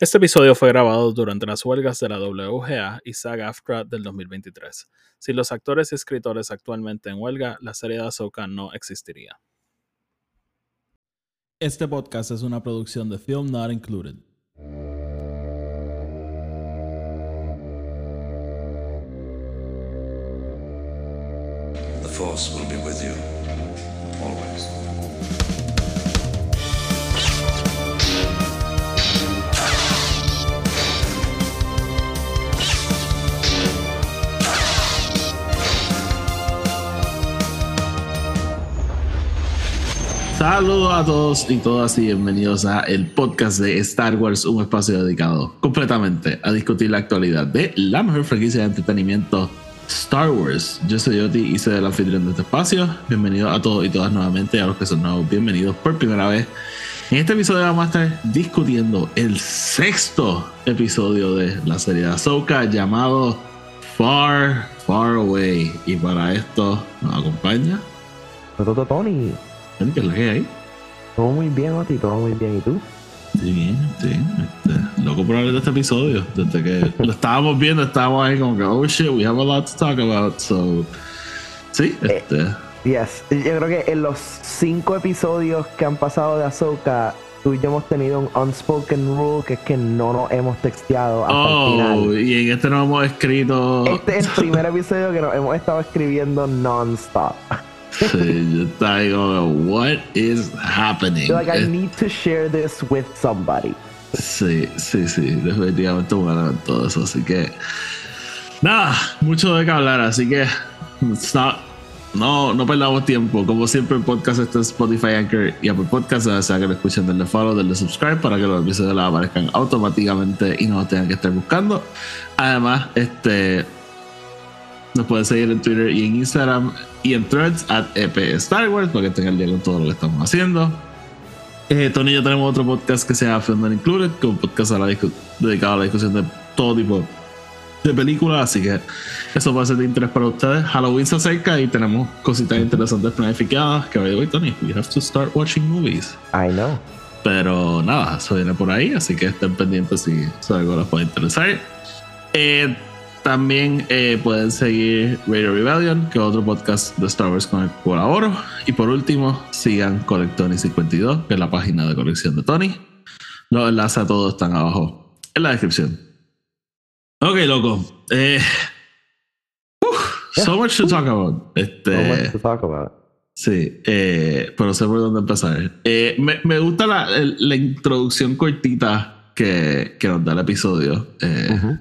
Este episodio fue grabado durante las huelgas de la WGA y SAG-AFTRA del 2023. Si los actores y escritores actualmente en huelga, la serie de Ahsoka no existiría. Este podcast es una producción de Film Not Included. The Force will be with you, Saludos a todos y todas y bienvenidos a el podcast de Star Wars, un espacio dedicado completamente a discutir la actualidad de la mejor franquicia de entretenimiento Star Wars. Yo soy Yoti y soy el anfitrión de este espacio. Bienvenidos a todos y todas nuevamente, a los que son nuevos, bienvenidos por primera vez. En este episodio vamos a estar discutiendo el sexto episodio de la serie de Ahsoka llamado Far, Far Away. Y para esto nos acompaña Tony. ¿Qué la que hay? Todo muy bien, Oti, todo muy bien. ¿Y tú? Sí, bien, sí. Este, loco por hablar de este episodio. Desde que lo estábamos viendo, estábamos ahí como que, oh shit, we have a lot to talk about. So, sí, Eh, este. Yes. Yo creo que en los cinco episodios que han pasado de Ahsoka, tú y yo hemos tenido un unspoken rule que es que no nos hemos texteado hasta el Oh, final. y en este no hemos escrito. Este es el primer episodio que nos hemos estado escribiendo non-stop. Estaba ahí como, what is happening? You're like, I need to share this with somebody. Sí, sí, sí, definitivamente elemento todo eso. Así que, nada, mucho de qué hablar. Así que, not- no, no perdamos tiempo. Como siempre, el podcast está en Spotify, Anchor y Apple Podcasts. Ya sea que lo escuchen, denle follow, denle subscribe para que los episodios les aparezcan automáticamente y no los tengan que estar buscando. Además, este. Nos pueden seguir en Twitter y en Instagram y en threads at EP Star Wars para que tengan el día con todo lo que estamos haciendo. Eh, Tony y yo tenemos otro podcast que se llama Film Not Included, que es un podcast a la dedicado a la discusión de todo tipo de películas, así que eso puede ser de interés para ustedes. Halloween se acerca y tenemos cositas interesantes planificadas que by the way, Tony, we have to start watching movies. I know. Pero nada, eso viene por ahí, así que estén pendientes si algo les puede interesar. Eh, también eh, pueden seguir Radio Rebellion, que es otro podcast de Star Wars con el que colaboro. Y por último, sigan Colectony52, que es la página de colección de Tony. Los enlaces a todos están abajo en la descripción. Ok, loco. Eh, uf, so much to talk about. Este, So much to talk about. Sí, eh, pero sé por dónde empezar. Eh, me, me gusta la, introducción cortita que, que nos da el episodio. Eh.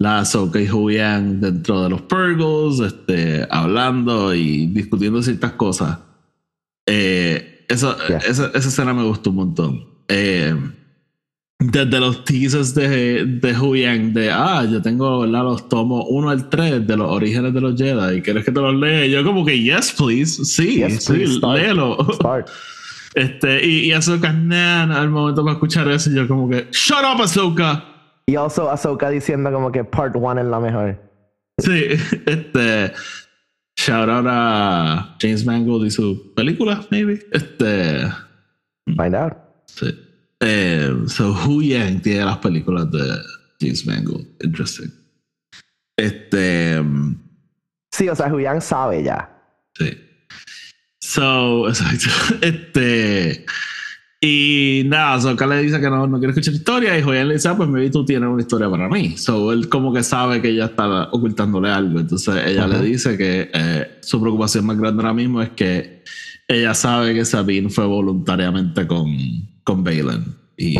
La Ahsoka y Huyan dentro de los Purgles, este, hablando y discutiendo ciertas cosas. Eh, eso, Yeah. esa, esa escena me gustó un montón. Eh, desde los teasers de, de Huyan, de ah, yo tengo ¿verdad? los tomos 1 al 3 de los orígenes de los Jedi, ¿quieres que te los lea? Yo, como que, yes, please, sí, Yes, sí, please, start. léelo. Start. Este, y, y Ahsoka, nah, al momento para escuchar eso, yo, como que, shut up, Ahsoka. Y also Ahsoka diciendo como que part one es la mejor. Sí, este. Shout out a James Mangold y su película, maybe. Este. Find out. Sí. Eh, so, Hu Yang tiene las películas de James Mangold. Interesting. Este. Sí, o sea, Julián sabe ya. Sí. So, exacto. Este. Y nada, Ahsoka le dice que no, no quiere escuchar historia y Joyan le dice, ah, pues maybe tú tienes una historia para mí. So, él como que sabe que ella está ocultándole algo. Entonces ella le Ujú. dice que eh, su preocupación más grande ahora mismo es que ella sabe que Sabine fue voluntariamente con, con Balin y,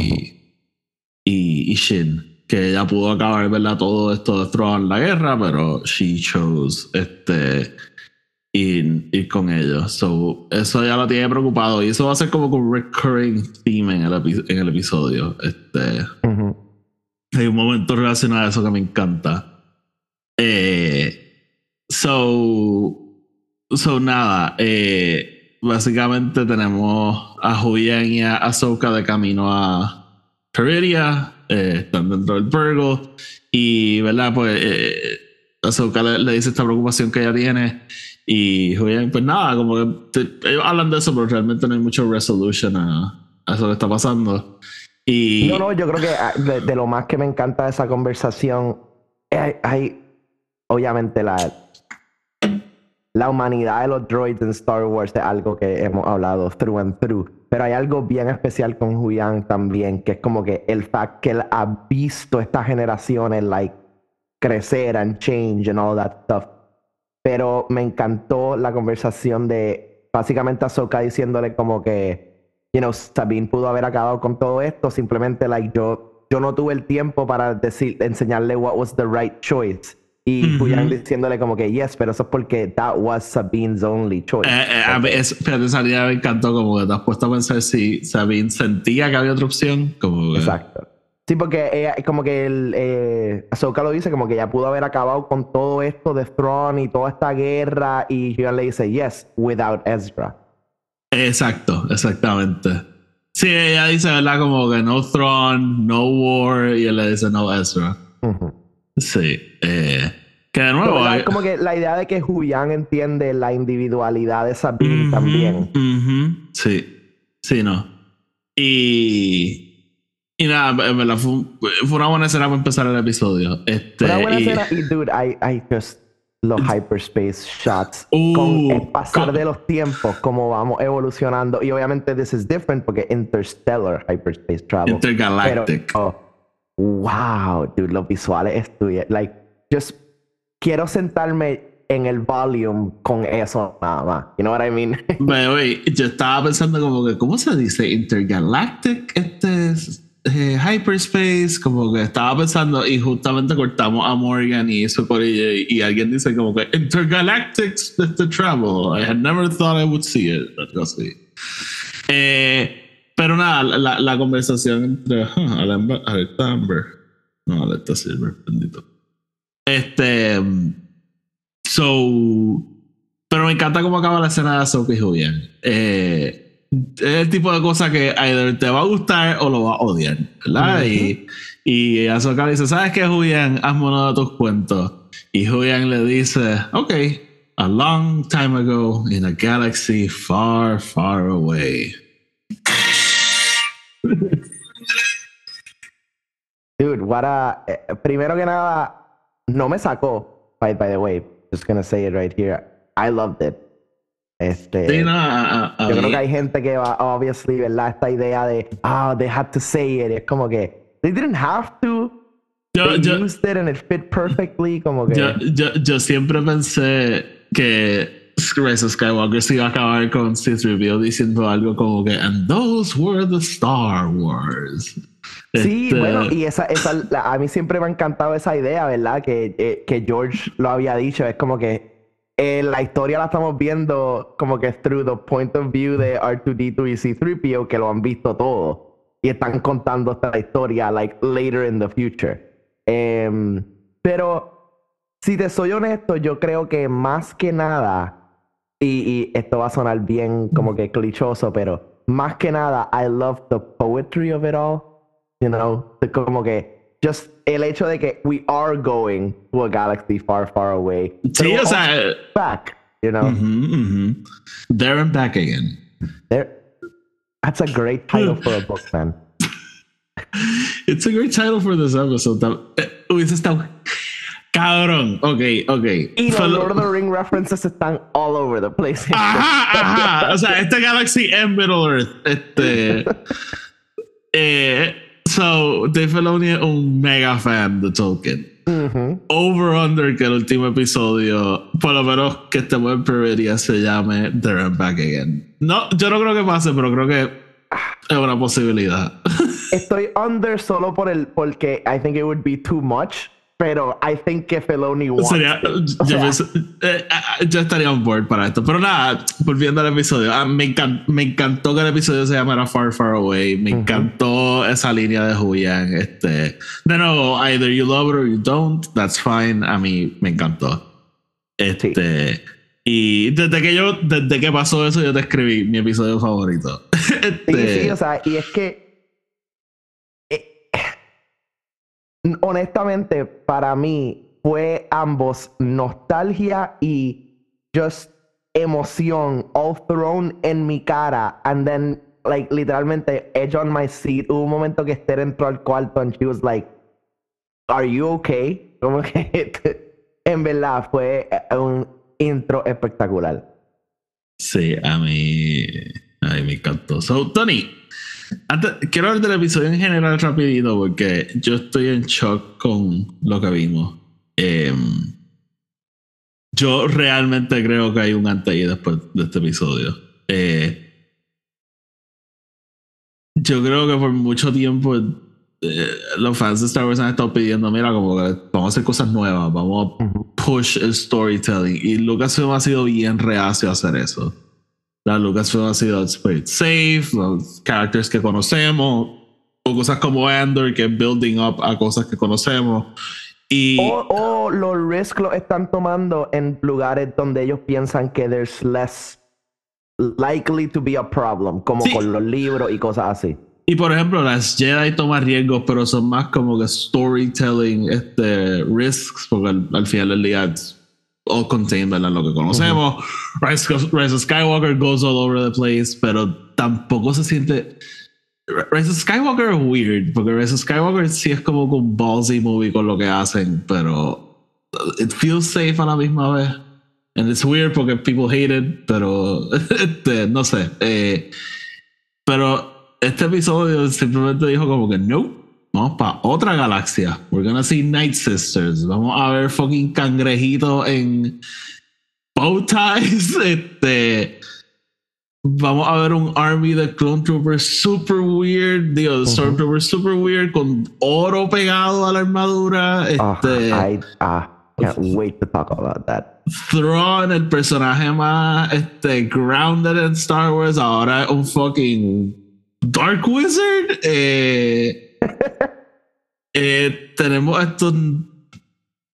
y, y Shin. Que ella pudo acabar, ¿verdad? Todo esto de la guerra, pero she chose este ir, ir con ellos. So, eso ya lo tiene preocupado. Y eso va a ser como un recurring theme en el, en el episodio. Este, Ujú. hay un momento relacionado a eso que me encanta. Eh, so, so nada. eh, básicamente tenemos a Julian y a Ahsoka de camino a Peridia. eh, están dentro del Virgo. Y, ¿verdad? Pues eh, Ahsoka le, le dice esta preocupación que ella tiene. Y pues nada, como que te- ellos hablan de eso, pero realmente no hay mucho resolution a, a eso que está pasando. Y No, no, yo creo que ah, de, de lo más que me encanta de esa conversación, hay, hay, obviamente la, la humanidad de los droids en Star Wars es algo que hemos hablado through and through. Pero hay algo bien especial con Huyang también, que es como que el fact que él ha visto estas generaciones like crecer and change and all that stuff. Pero me encantó la conversación de básicamente Ahsoka diciéndole como que, you know, Sabine pudo haber acabado con todo esto, simplemente like yo, yo no tuve el tiempo para decir, enseñarle what was the right choice. Y. Huyang diciéndole como que, yes, pero eso es porque that was Sabine's only choice. Eh, eh, a mí es- fíjate, esa línea me encantó, como que te has puesto a pensar si Sabine sentía que había otra opción. Como que- Exacto. Sí, porque ella, como que el, eh, Ahsoka lo dice, como que ya pudo haber acabado con todo esto de Thrawn y toda esta guerra. Y Huyang le dice, yes, without Ezra. Exacto, exactamente. Sí, ella dice, ¿verdad? Como que no throne, no war, y él le dice no Ezra. Sí. Eh, que de nuevo. Pero, hay- Es como que la idea de que Huyang entiende la individualidad de Sabine Ujú, también. Sí, sí, no. Y. Y nada, en verdad fue, un- fue una buena escena para empezar el episodio. Este, Una buena y- escena. Y dude, I, I just los hyperspace shots. Uh, con el pasar con- de los tiempos, cómo vamos evolucionando. Y obviamente this is different porque interstellar hyperspace travel. Intergalactic. Pero, oh, wow, dude, los visuales estudié. Like, just quiero sentarme en el volume con eso nada más. You know what I mean? Pero, yo estaba pensando como que, ¿cómo se dice? Intergalactic, este es, eh, hyperspace, como que estaba pensando y justamente cortamos a Morgan y eso por ella y, y alguien dice como que Intergalactic este travel. I had never thought I would see it. Algo así. Eh, pero nada, la, la conversación entre huh, Alan- Alerta Amber. No, Alerta Silver, bendito. Este. So. Pero me encanta cómo acaba la escena de Ahsoka y Julian. Eh, es el tipo de cosa que either te va a gustar o lo va a odiar, ¿verdad? Y, y Ahsoka le dice, ¿sabes qué, Julian? Hazme uno de tus cuentos. Y Julian le dice, ok, a long time ago in a galaxy far, far away. Dude, what a. eh, primero que nada, no me sacó. By, by the way, just gonna say it right here. I loved it. Este. Sí, no, a- a- a Yo mí- creo que hay gente que va, obviously, ¿verdad? Esta idea de, ah, they had to say it. Es como que, they didn't have to. yo- They yo- used it and it fit perfectly. Como que. Yo, yo, yo siempre pensé que Rise Skywalker se iba a acabar con C-3PO diciendo algo como que And those were the Star Wars. Sí, Este, bueno, y esa, esa, a mí siempre me ha encantado esa idea, ¿verdad? Que, eh, que George lo había dicho, es como que eh, la historia la estamos viendo como que through the point of view de R2D2 y C3PO, que lo han visto todo. Y están contando esta historia, like, later in the future. Em, pero, si te soy honesto, yo creo que más que nada, y, y esto va a sonar bien como que clichoso, pero más que nada, I love the poetry of it all. You know, como que just el hecho de que we are going to a galaxy far, far away. Sí, o sea. back, you know. ujú, ujú. There and back again. There- that's a great title for a book, man. It's a great title for this episode. Tam- eh, Hubiese estado. Cabrón. Ok, ok. Y los Lord of the Ring references están all over the place. Ajá, ajá. O sea, este Galaxy es Middle Earth. Este. eh, so, Dave Filoni es un mega fan de Tolkien. Ujú. Over Under, que el último episodio, por lo menos que estemos en Priveria, se llame There and Back Again. No, yo no creo que pase, pero creo que es una posibilidad. Estoy under solo por el porque I think it would be too much, pero I think que Filoni wants Sería, it. O yo, sea, eh, yo estaría on board para esto. Pero nada, volviendo al episodio, ah, me, encan- me encantó que el episodio se llamara Far, Far Away. Me encantó esa línea de Julian. Este, de nuevo, either you love it or you don't, that's fine. A mí me encantó. Este, Y desde que yo, desde que pasó eso, yo te escribí mi episodio favorito. Sí, Este, sí, o sea, y es que. eh, honestamente, para mí fue ambos nostalgia y just emoción all thrown en mi cara. And then like, literalmente, edge on my seat. Hubo un momento que Esther entró al cuarto and she was like, Are you okay? Como que en verdad fue un intro espectacular. Sí, a mí, a mí me encantó. So, Tony, antes, quiero hablar del episodio en general rapidito porque yo estoy en shock con lo que vimos. Em, yo realmente creo que hay un antes y después de este episodio. Eh, yo creo que por mucho tiempo eh, los fans de Star Wars han estado pidiendo, mira, como que vamos a hacer cosas nuevas, vamos a push el storytelling. Y Lucasfilm ha sido bien reacio a hacer eso. La ha sido it's safe, los characters que conocemos, o cosas como Andor que es building up a cosas que conocemos. Y, o, los risks los están tomando en lugares donde ellos piensan que there's less likely to be a problem, como con los libros y cosas así. Y por ejemplo, las Jedi toman riesgos, pero son más como que storytelling este, risks, porque al, final del día all contained en lo que conocemos. Rise, of Skywalker goes all over the place, pero tampoco se siente. Rise of Skywalker es weird, porque Rise of Skywalker sí es como un ballsy movie con lo que hacen, pero it feels safe a la misma vez. And it's weird porque people hate it, pero este, no sé. Eh, pero este episodio simplemente dijo como que no, vamos para otra galaxia. We're gonna see Night Sisters. Vamos a ver fucking cangrejito en bow ties. Este, vamos a ver un army de clone troopers super weird, digo, stormtroopers super weird con oro pegado a la armadura. Este, I, ah, can't wait to talk about that. Thrawn, el personaje más este, grounded en Star Wars, ahora un fucking Dark Wizard. Eh, eh, tenemos estos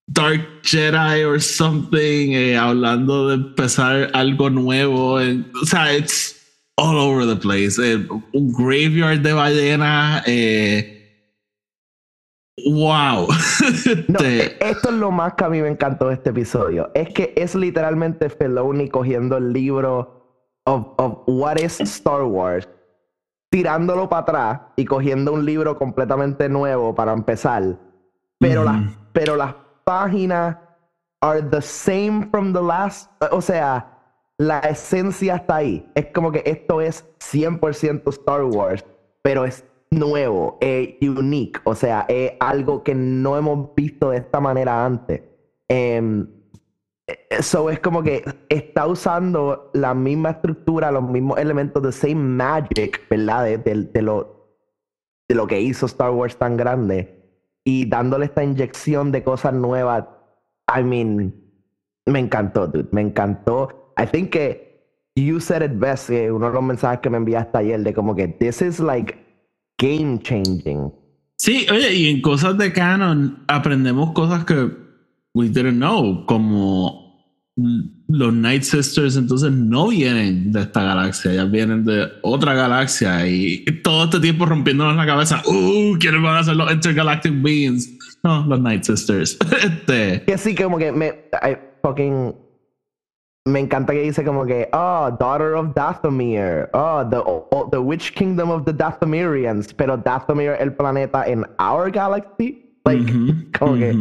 Dark Jedi or something, eh, hablando de empezar algo nuevo. o sea, it's all over the place. un graveyard de ballena. wow. Este esto es lo más que a mí me encantó de este episodio. Es que es literalmente Feloni cogiendo el libro of, of What is Star Wars tirándolo para atrás y cogiendo un libro completamente nuevo para empezar. Pero, las, pero las páginas are the same from the last. O sea, la esencia está ahí. Es como que esto es 100% Star Wars, pero es nuevo, es unique. O sea, es algo que no hemos visto de esta manera antes. Em, eso es como que está usando la misma estructura, los mismos elementos de same magic, ¿verdad? De, lo, de lo que hizo Star Wars tan grande y dándole esta inyección de cosas nuevas. I mean, me encantó, dude. Me encantó. I think que you said it best, uno de los mensajes que me enviaste ayer, de como que this is like game changing. Sí, oye, y en cosas de canon aprendemos cosas que we didn't know, como los Night Sisters entonces no vienen de esta galaxia, ya vienen de otra galaxia y todo este tiempo rompiéndonos la cabeza, uh, ¿quiénes van a ser los Intergalactic Beings? No, los Night Sisters. este. Que sí, como que me, I fucking, me encanta que dice como que, oh, daughter of Dathomir, oh, the, oh, the Witch Kingdom of the Dathomirians, pero Dathomir el planeta en our galaxy, like, como que,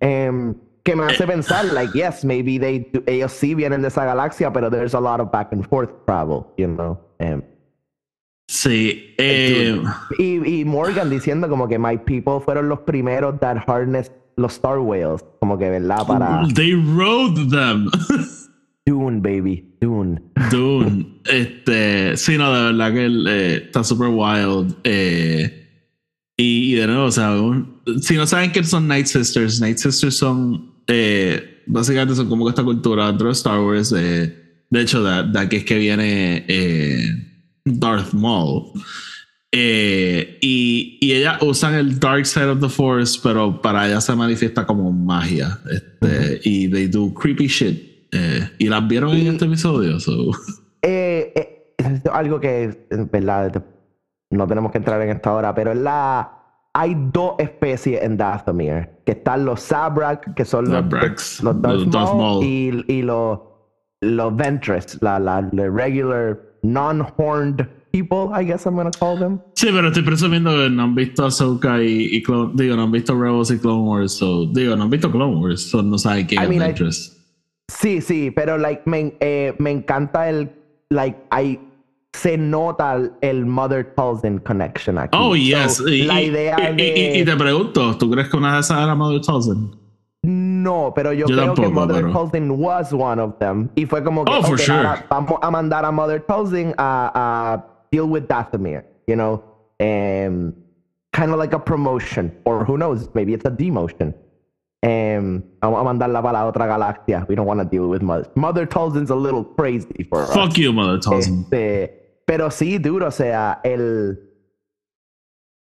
um, que me hace pensar, like, yes, maybe they ellos sí vienen de esa galaxia, pero there's a lot of back and forth travel, you know. Um, sí. Eh, y, y, Morgan diciendo como que my people fueron los primeros that harnessed los Star Whales, como que, ¿verdad? Para... They rode them. Dune, baby, Dune. Dune. Este, sí, no, de verdad que eh, está super wild. Eh, y, de nuevo, o sea, si no saben que son Night Sisters, Night Sisters son eh, básicamente son como esta cultura dentro de Star Wars. de hecho, de, aquí es que viene eh, Darth Maul. Eh, y, y ellas usan el Dark Side of the Force, pero para ellas se manifiesta como magia. Este, y they do creepy shit. y las vieron en este episodio. es algo que, verdad, no tenemos que entrar en esta hora, pero es la hay dos especies en Dathomir, que están los Sabrak, que son los, los, Darth Maul, y, y, los, los Ventress, la, la, regular non-horned people, I guess I'm gonna call them. Sí, pero estoy presumiendo que no han visto Ahsoka y, y Clone, digo, no han visto Rebels y Clone Wars, so, digo, no han visto Clone Wars, so no saben quién es Ventress. Sí, sí, pero like me, eh, me encanta el like I se nota el, Mother Talzin connection aquí. Oh, So, yes. Y, la idea y- de y- y te pregunto, ¿tú crees que una de esas era Mother Talzin? no, pero yo, Yo creo que tampoco, Mother pero- was one of them y fue como que Oh, for "Ok, sure. ahora vamos a mandar a Mother Talzin a, a deal with Dathomir, you know, um, kind of like a promotion or who knows, maybe it's a demotion. Um, vamos a mandarla para la otra galaxia. We don't want to deal with Mother. Mother Talzin's a little crazy for us. Fuck you, Mother Talzin. Este, pero sí, duro, o sea, el,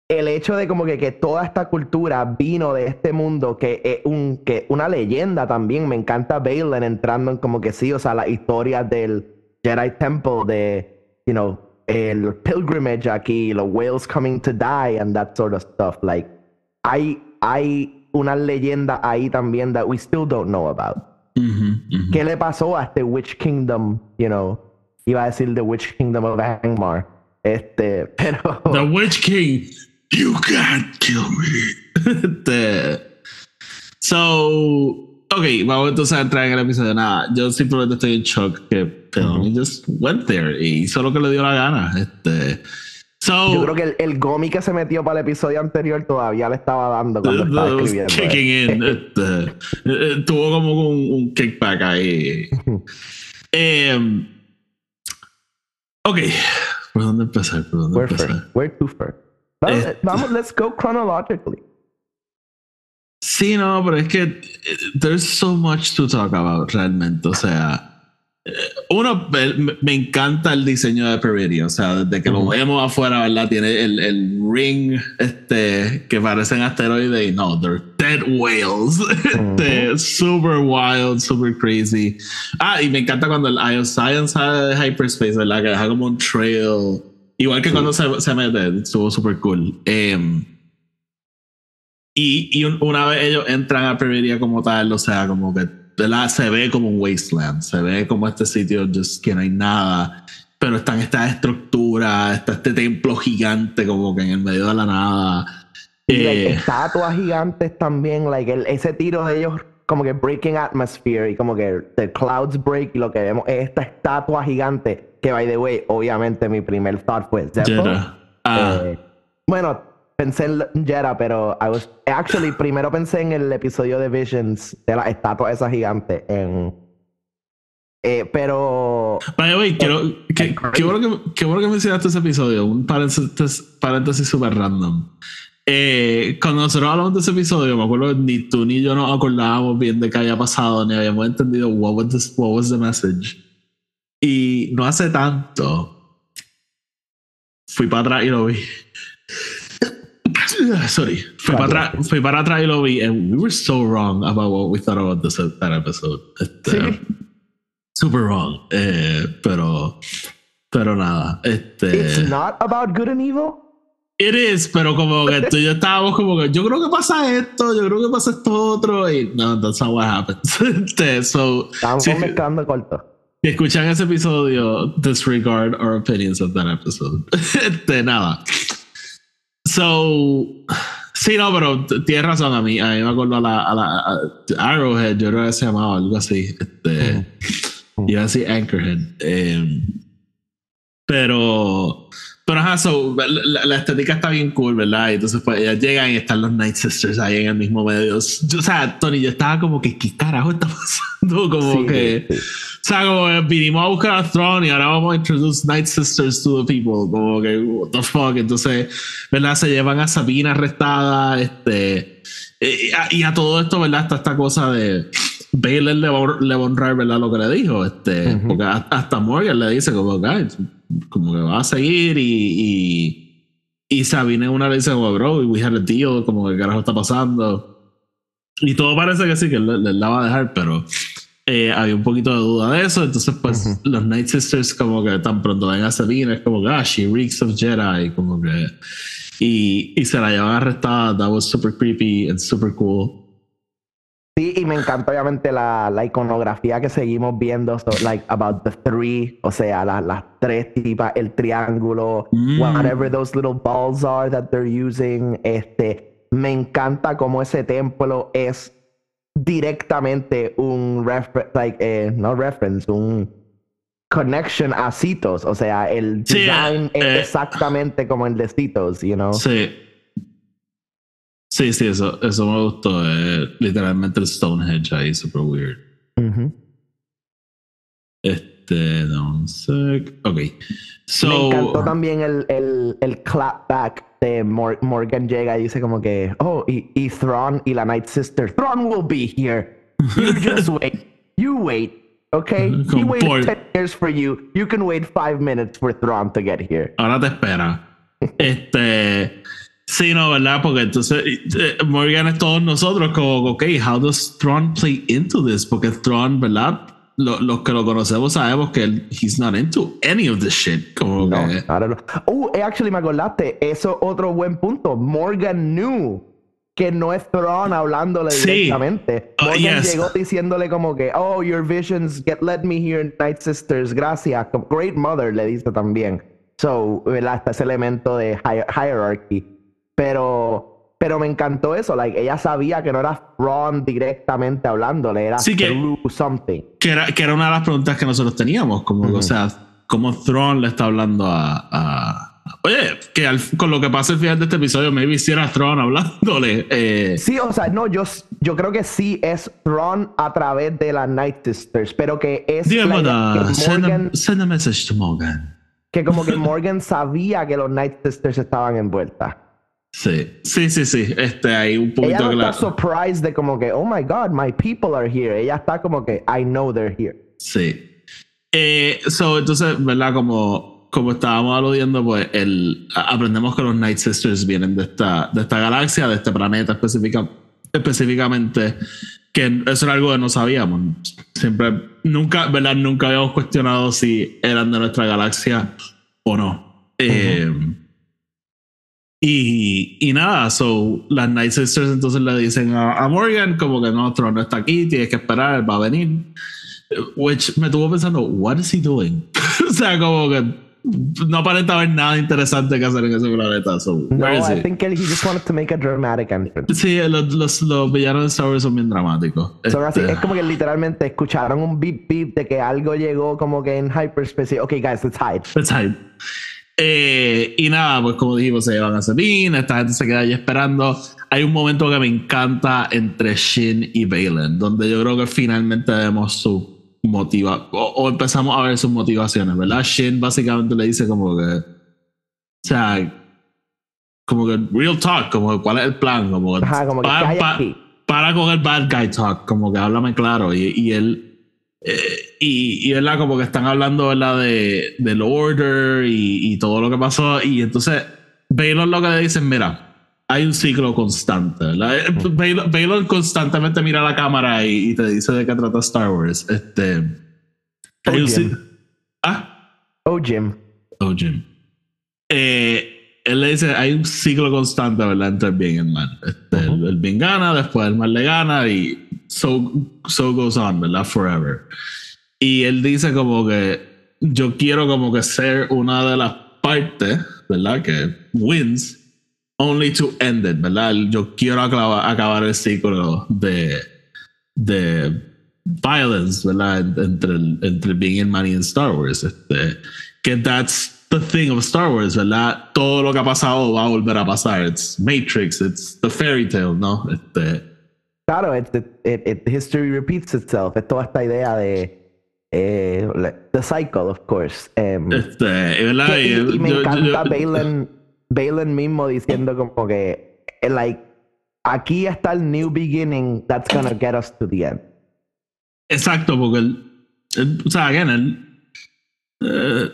el hecho de como que, que toda esta cultura vino de este mundo, que es un, que una leyenda también. Me encanta Balin entrando en como que sí, o sea, las historias del Jedi Temple, de, you know, el pilgrimage aquí, los whales coming to die and that sort of stuff. Like, hay, hay una leyenda ahí también that we still don't know about. ¿Qué le pasó a este Witch Kingdom? You know, iba a decir The Witch Kingdom of Angmar. Este, pero. The Witch King, you can't kill me. Este, so, ok, vamos entonces a entrar en el episodio. Nada, yo simplemente estoy en shock que Filoni just went there y hizo lo que le dio la gana. Este, so, Yo creo que el, el gomi que se metió para el episodio anterior todavía le estaba dando cuando estaba escribiendo. kicking eh. in. Este, eh, tuvo como un, un kickback ahí. Em, ok, ¿por dónde empezar? ¿Por dónde Where empezar? first? Where to first? Vamos, Eh. vamos, let's go chronologically. Sí, no, pero es que eh, there's so much to talk about realmente. O sea, uno, me, me encanta el diseño de Peridia. O sea, desde que lo Ujú. vemos afuera, ¿verdad? Tiene el, el ring este, que parecen asteroides y no, they're dead whales. Este, super wild, super crazy. Ah, y me encanta cuando el of Science sale de Hyperspace, ¿verdad? Que deja como un trail. Igual que cuando se, se mete, estuvo super cool. Em, y, y un- una vez ellos entran a Peridia como tal, o sea, como que ¿verdad? se ve como un wasteland, se ve como este sitio just que no hay nada, pero están estas estructuras, está este templo gigante como que en el medio de la nada. Y like, Eh, estatuas gigantes también, like el- ese tiro de ellos como que breaking atmosphere y como que the clouds break y lo que vemos es esta estatua gigante que by the way, obviamente mi primer thought fue Zeppo. Ah, Eh, bueno, pensé en Jera, pero I was actually primero pensé en el episodio de Visions de la estatua esa gigante en eh, pero By the way, quiero, qué, bueno que, qué bueno que mencionaste ese episodio, un paréntesis, paréntesis super random. Eh, cuando nosotros hablamos de ese episodio, me acuerdo que ni tú ni yo nos acordábamos bien de qué había pasado, ni habíamos entendido what was, the, what was the message. Y no hace tanto, fui para atrás y lo vi. Sorry, fui para, atrás, fui para atrás y lo vi, and we were so wrong about what we thought about this, that episode. Este, Sí. Super wrong. Eh, pero, pero nada. Este, it's not about good and evil. It is, pero como que tú y yo estábamos como que yo creo que pasa esto, yo creo que pasa esto otro, y no, that's not what happens. Este, so, Estamos si, mezclando corto. si escuchan ese episodio, disregard our opinions of that episode. Este, nada. So, sí, no, pero tienes razón a mí. A mí me acuerdo a la, a la a Arrowhead, yo creo que se llamaba algo así. Este, Iba a decir Anchorhead. Eh, pero, pero ajá, so, la, estética está bien cool, ¿verdad? Y entonces, pues ellas llegan y están los Night Sisters ahí en el mismo medio. Yo, o sea, Tony, yo estaba como que, ¿qué carajo está pasando? Como Sí, que. sí. O sea, como vinimos a buscar a Throne y ahora vamos a introduce Night Sisters to the people. Como que, what the fuck. Entonces, ¿verdad? Se llevan a Sabina arrestada. Este. eh, Y a, y a todo esto, ¿verdad? Está esta cosa de. Baylor le va, le va a honrar, ¿verdad? Lo que le dijo. Este. Ujú. Porque hasta Morgan le dice, como, "Guys, como que va a seguir y. y y Sabina en una le dice, como, bro, we had a deal, como que carajo está pasando. Y todo parece que sí, que le, le la va a dejar, pero eh, había un poquito de duda de eso. Entonces, pues, Ujú. los Night Sisters, como que tan pronto ven a Sabina, es como que, ah, she reeks of Jedi, como que. Y, y se la llevan arrestada. That was super creepy and super cool. Sí, y me encanta obviamente la, la iconografía que seguimos viendo, so, like about the three, o sea, las las tres tipas, el triángulo, Mm. whatever those little balls are that they're using. Este, me encanta cómo ese templo es directamente un reference, like, eh, no reference, un connection a Citos, o sea, el Sí, design eh, es eh. exactamente como el de Citos, you know? Sí. Sí, sí, eso, eso me gustó. eh, literalmente el Stonehenge ahí, super weird. Ujú. Este, dame un sec. Ok. So, Me encantó también el, el, el clapback de Mor- Morgan llega y dice como que, oh, y, y Thrawn y la Night Sister, Thrawn will be here. You just wait. You wait. Okay? He waited Paul. 10 years for you. You can wait five minutes for Thrawn to get here. ahora te espera. Este. Sí, no, ¿verdad? Porque entonces eh, Morgan es todos nosotros como, ok, how does Thrawn play into this? Porque Thrawn, ¿verdad? Lo- los que lo conocemos sabemos que él, he's not into any of this shit. Como No, que, know. Oh, eh, actually me acordaste. Eso otro buen punto. Morgan knew que no es Thrawn hablándole Sí. directamente. Oh, Morgan yes. llegó diciéndole como que, oh, your visions get led me here, Night Sisters, gracias. Great Mother le dice también. So, ¿verdad? Está ese elemento de hier- hierarchy. Pero, pero me encantó eso. Like, ella sabía que no era Thrawn directamente hablándole, era Sí que- through something. que, era, que era una de las preguntas que nosotros teníamos. Como, o sea, cómo Thrawn le está hablando a. a- Oye, que al- con lo que pasa al final de este episodio, maybe si era hablándole. eh, Sí, o sea, no, yo, yo creo que sí es Thrawn a través de las Night Sisters, pero que es idea uh, que, send, Morgan, a, send a message to Morgan. que como que Morgan sabía que los Night Sisters estaban envueltas. Sí, sí, sí, sí. Este, hay un Ella poquito no claro. está surprised de como que, oh my god, my people are here. Ella está como que, I know they're here. Sí. Eh, so, entonces, ¿verdad? Como, como estábamos aludiendo, pues el, aprendemos que los Night Sisters vienen de esta, de esta galaxia, de este planeta específica, específicamente, que eso era algo que no sabíamos. Siempre, nunca, ¿verdad? Nunca habíamos cuestionado si eran de nuestra galaxia o no. Eh, y, y nada, so las Night Sisters entonces le dicen a, a Morgan como que no, Tron no está aquí, tienes que esperar, va a venir. Which me tuvo pensando, what is he doing? o sea, como que no aparenta haber nada interesante que hacer en ese planeta. So, No, where is I he? think he just wanted to make a dramatic entrance. Sí, los, los, los villanos de Star Wars son bien dramáticos. Son así, Este, es como que literalmente escucharon un beep beep de que algo llegó como que en hyperspace. Ok, guys, let's hide. Let's hide. Eh, y nada, pues como dijimos, se llevan a Sabine, esta gente se queda ahí esperando. Hay un momento que me encanta entre Shin y Balin, donde yo creo que finalmente vemos su motiva o, o empezamos a ver sus motivaciones, ¿verdad? Shin básicamente le dice como que, o sea, como que real talk, como que cuál es el plan, como que, Ajá, como que, pa- ¿qué hay pa- aquí? para con el bad guy talk, como que háblame claro. Y, y él, eh, y, y verdad, como que están hablando, ¿verdad? De, del order y, y todo lo que pasó. Y entonces, Baylor lo que le dicen, mira, hay un ciclo constante. Eh, Baylor, Baylor constantemente mira la cámara y, y te dice de qué trata Star Wars. Este. hay un Jim. Ah, Oh, Jim. Oh, Jim. Eh, él le dice, hay un ciclo constante, ¿verdad? Entre el bien y el mal. Este, el, el bien gana, después el mal le gana y so, so goes on, ¿verdad? Forever. Y él dice como que yo quiero como que ser una de las partes, ¿verdad? Que wins only to end it, ¿verdad? Yo quiero acabar, acabar el ciclo de, de violence, ¿verdad? Entre entre bien y el mal y en Star Wars. Este, que that's the thing of Star Wars, ¿verdad? Todo lo que ha pasado va a volver a pasar. It's Matrix, it's the fairy tale, ¿no? Este, Claro, it, it, history repeats itself. Es toda esta idea de eh, the cycle, of course. Em, este, y, y me Yo- encanta Balin mismo diciendo como que, eh, like, aquí está el new beginning that's gonna get us to the end. Exacto, porque él- o sea, again, él, eh,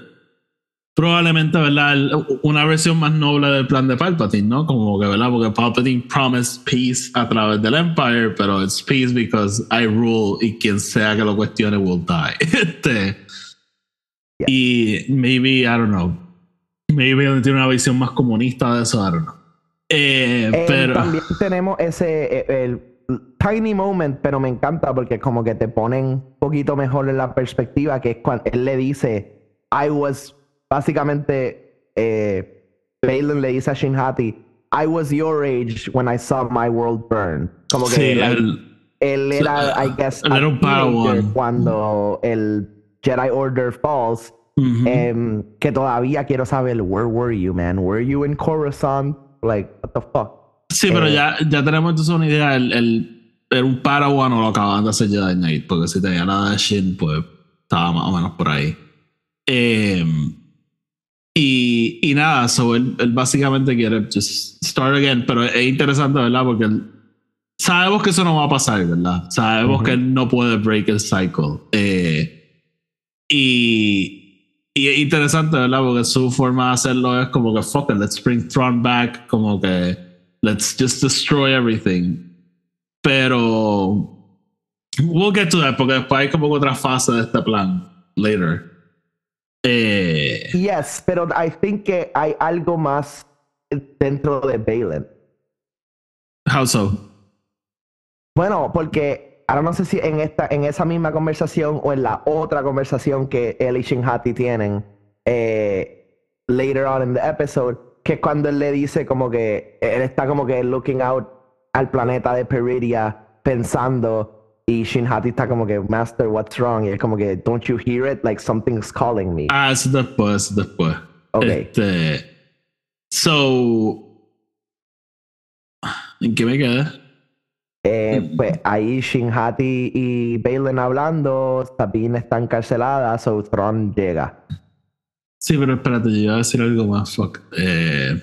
probablemente, ¿verdad? Una versión más noble del plan de Palpatine, ¿no? Como que, ¿verdad? Porque Palpatine promised peace a través del Empire, pero it's peace because I rule y quien sea que lo cuestione will die. Este, Y maybe, I don't know, maybe tiene una visión más comunista de eso, I don't know. Eh, Eh, pero, También tenemos ese, eh, el, tiny moment, pero me encanta porque como que te ponen un poquito mejor en la perspectiva, que es cuando él le dice, I was, básicamente, eh, Balin le dice a Shinhati, I was your age when I saw my world burn. Como que Sí, like, él- él era, I guess, él era un Padawan. cuando el Jedi Order falls. Ujú. Em, que todavía quiero saber, where were you, man? Were you in Coruscant? Like, what the fuck? Sí, pero Eh, ya, ya tenemos entonces una idea. El, el, era un Padawan o lo acababan de hacer Jedi Knight, porque si tenía la de Shin, pues estaba más o menos por ahí. Eh, y, y nada, so él, él básicamente quiere just start again, pero es interesante, ¿verdad? Porque él- sabemos que eso no va a pasar, ¿verdad? Sabemos Ujú. que él no puede break el cycle. Eh, y, y es interesante, ¿verdad? Porque su forma de hacerlo es como que, fuck it, let's bring Thrawn back, como que, let's just destroy everything. Pero, we'll get to that, porque después hay como otra fase de este plan, later. Eh, Yes, pero I think que hay algo más dentro de Balin. how so? Bueno, porque ahora no sé si en esta, en esa misma conversación o en la otra conversación que él y Shinhati tienen eh, later on in the episode, que es cuando él le dice como que él está como que looking out al planeta de Peridia pensando y Shinhati está como que Master, what's wrong? Y es como que don't you hear it? Like something's calling me. Ah, eso después, eso después. Ok. Este, so, ¿en qué me quedé? Eh, pues ahí Shinhati y Balin hablando, Sabine está encarcelada, so Thrawn llega. Sí, pero espérate, yo iba a decir algo más. Fuck. Eh,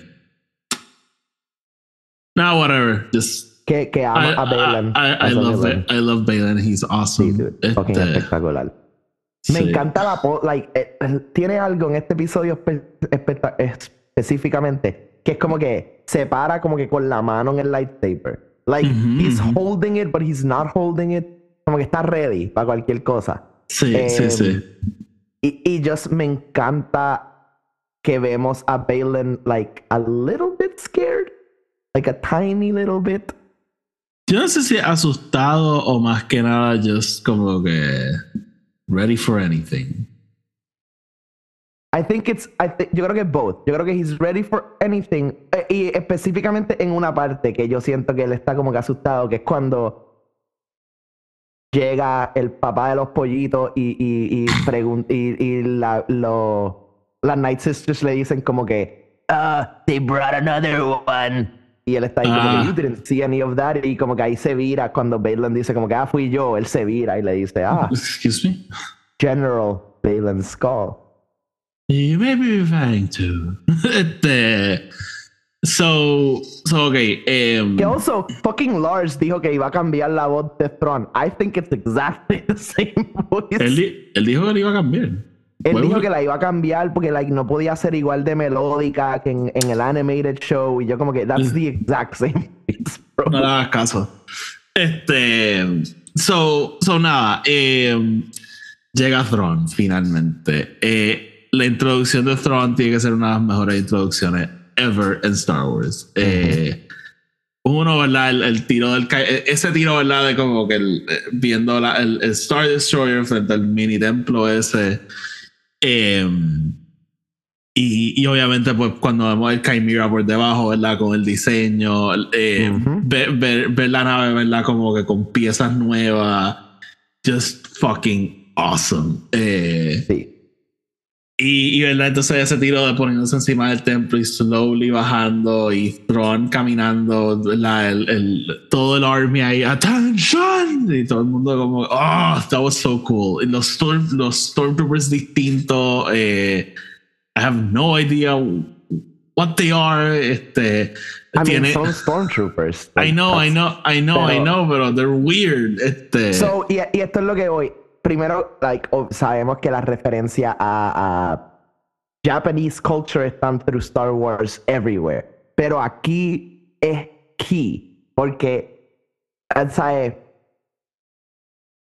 no, whatever. Just. Que, que ama I, a Balin. I, I, I love villain. Ba- I love Balin. He's Sí, awesome. dude, fucking Este, espectacular. Me sí. encanta la po- like, eh, eh, tiene algo en este episodio espe- específicamente que es como que se para como que con la mano en el lightsaber. Like Ujú, he's ujú. holding it, but he's not holding it. Como que está ready para cualquier cosa. Sí, sí, Em, sí. Y, y just me encanta que vemos a Balin like a little bit scared, like a tiny little bit. Yo no sé si asustado o más que nada, just como que ready for anything. I think it's, I yo creo que both. Yo creo que he's ready for anything. Eh, y específicamente en una parte que yo siento que él está como que asustado, que es cuando llega el papá de los pollitos y, y, y, y, y la, lo- las Night Sisters le dicen como que, ah, they brought another one. Y él está ahí como Ah. que, you didn't see any of that. Y como que ahí se vira cuando Balin dice como que, ah, fui yo. Él se vira y le dice, ah, Excuse me? General Balin Skull. You may be referring to. este. So, so okay. Um, Que also, fucking Lars dijo que iba a cambiar la voz de Thrawn. I think it's exactly the same voice. él, él dijo que le iba a cambiar. Él dijo que la iba a cambiar porque like, no podía ser igual de melódica que en, en el animated show. Y yo como que, that's the exact same voice, bro. No le hagas caso. Este. So, so nada. eh, llega Thrawn finalmente. Eh, la introducción de Thrawn tiene que ser una de las mejores introducciones ever en Star Wars. Eh, uno, ¿verdad? El, el tiro del. Ese tiro, ¿verdad? De como que el, viendo la- el, el Star Destroyer frente al mini templo ese. Eh, y, y obviamente, pues cuando vemos el Chimera por debajo, ¿verdad? Con el diseño, eh, Ujú. ver, ver- ver la nave, ¿verdad? Como que con piezas nuevas. Just fucking awesome. Eh, Sí. Y, y, ¿verdad? Entonces ese tiro de poniéndose encima del templo y slowly bajando y Thrawn caminando, ¿verdad? El, el- todo el army ahí, attention, y todo el mundo como, oh, that was so cool. Y los, storm, los stormtroopers distintos, eh, I have no idea what they are. Este, I mean, tiene, son Stormtroopers. I know, I know, I know, I know, pero they're weird. Este, So, y, y esto es lo que voy. Primero, like, sabemos que la referencia a, Japanese culture están through Star Wars everywhere. Pero aquí es key. Porque, eh, ¿sabes?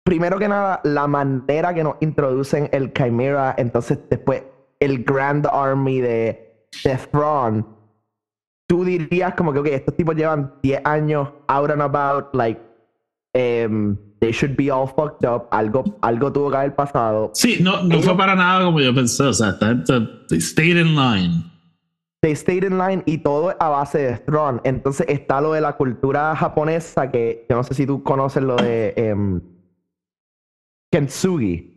Primero que nada, la manera que nos introducen el Chimera, entonces después el Grand Army de, de tú dirías como que, ok, estos tipos llevan 10 años out and about, like, em, they should be all fucked up. Algo, algo tuvo que haber pasado. Sí, no, no fue para nada como yo pensé. O sea, they stayed in line. They stayed in line y todo a base de Throne. Entonces está lo de la cultura japonesa que yo no sé si tú conoces lo de em, Kentsugi.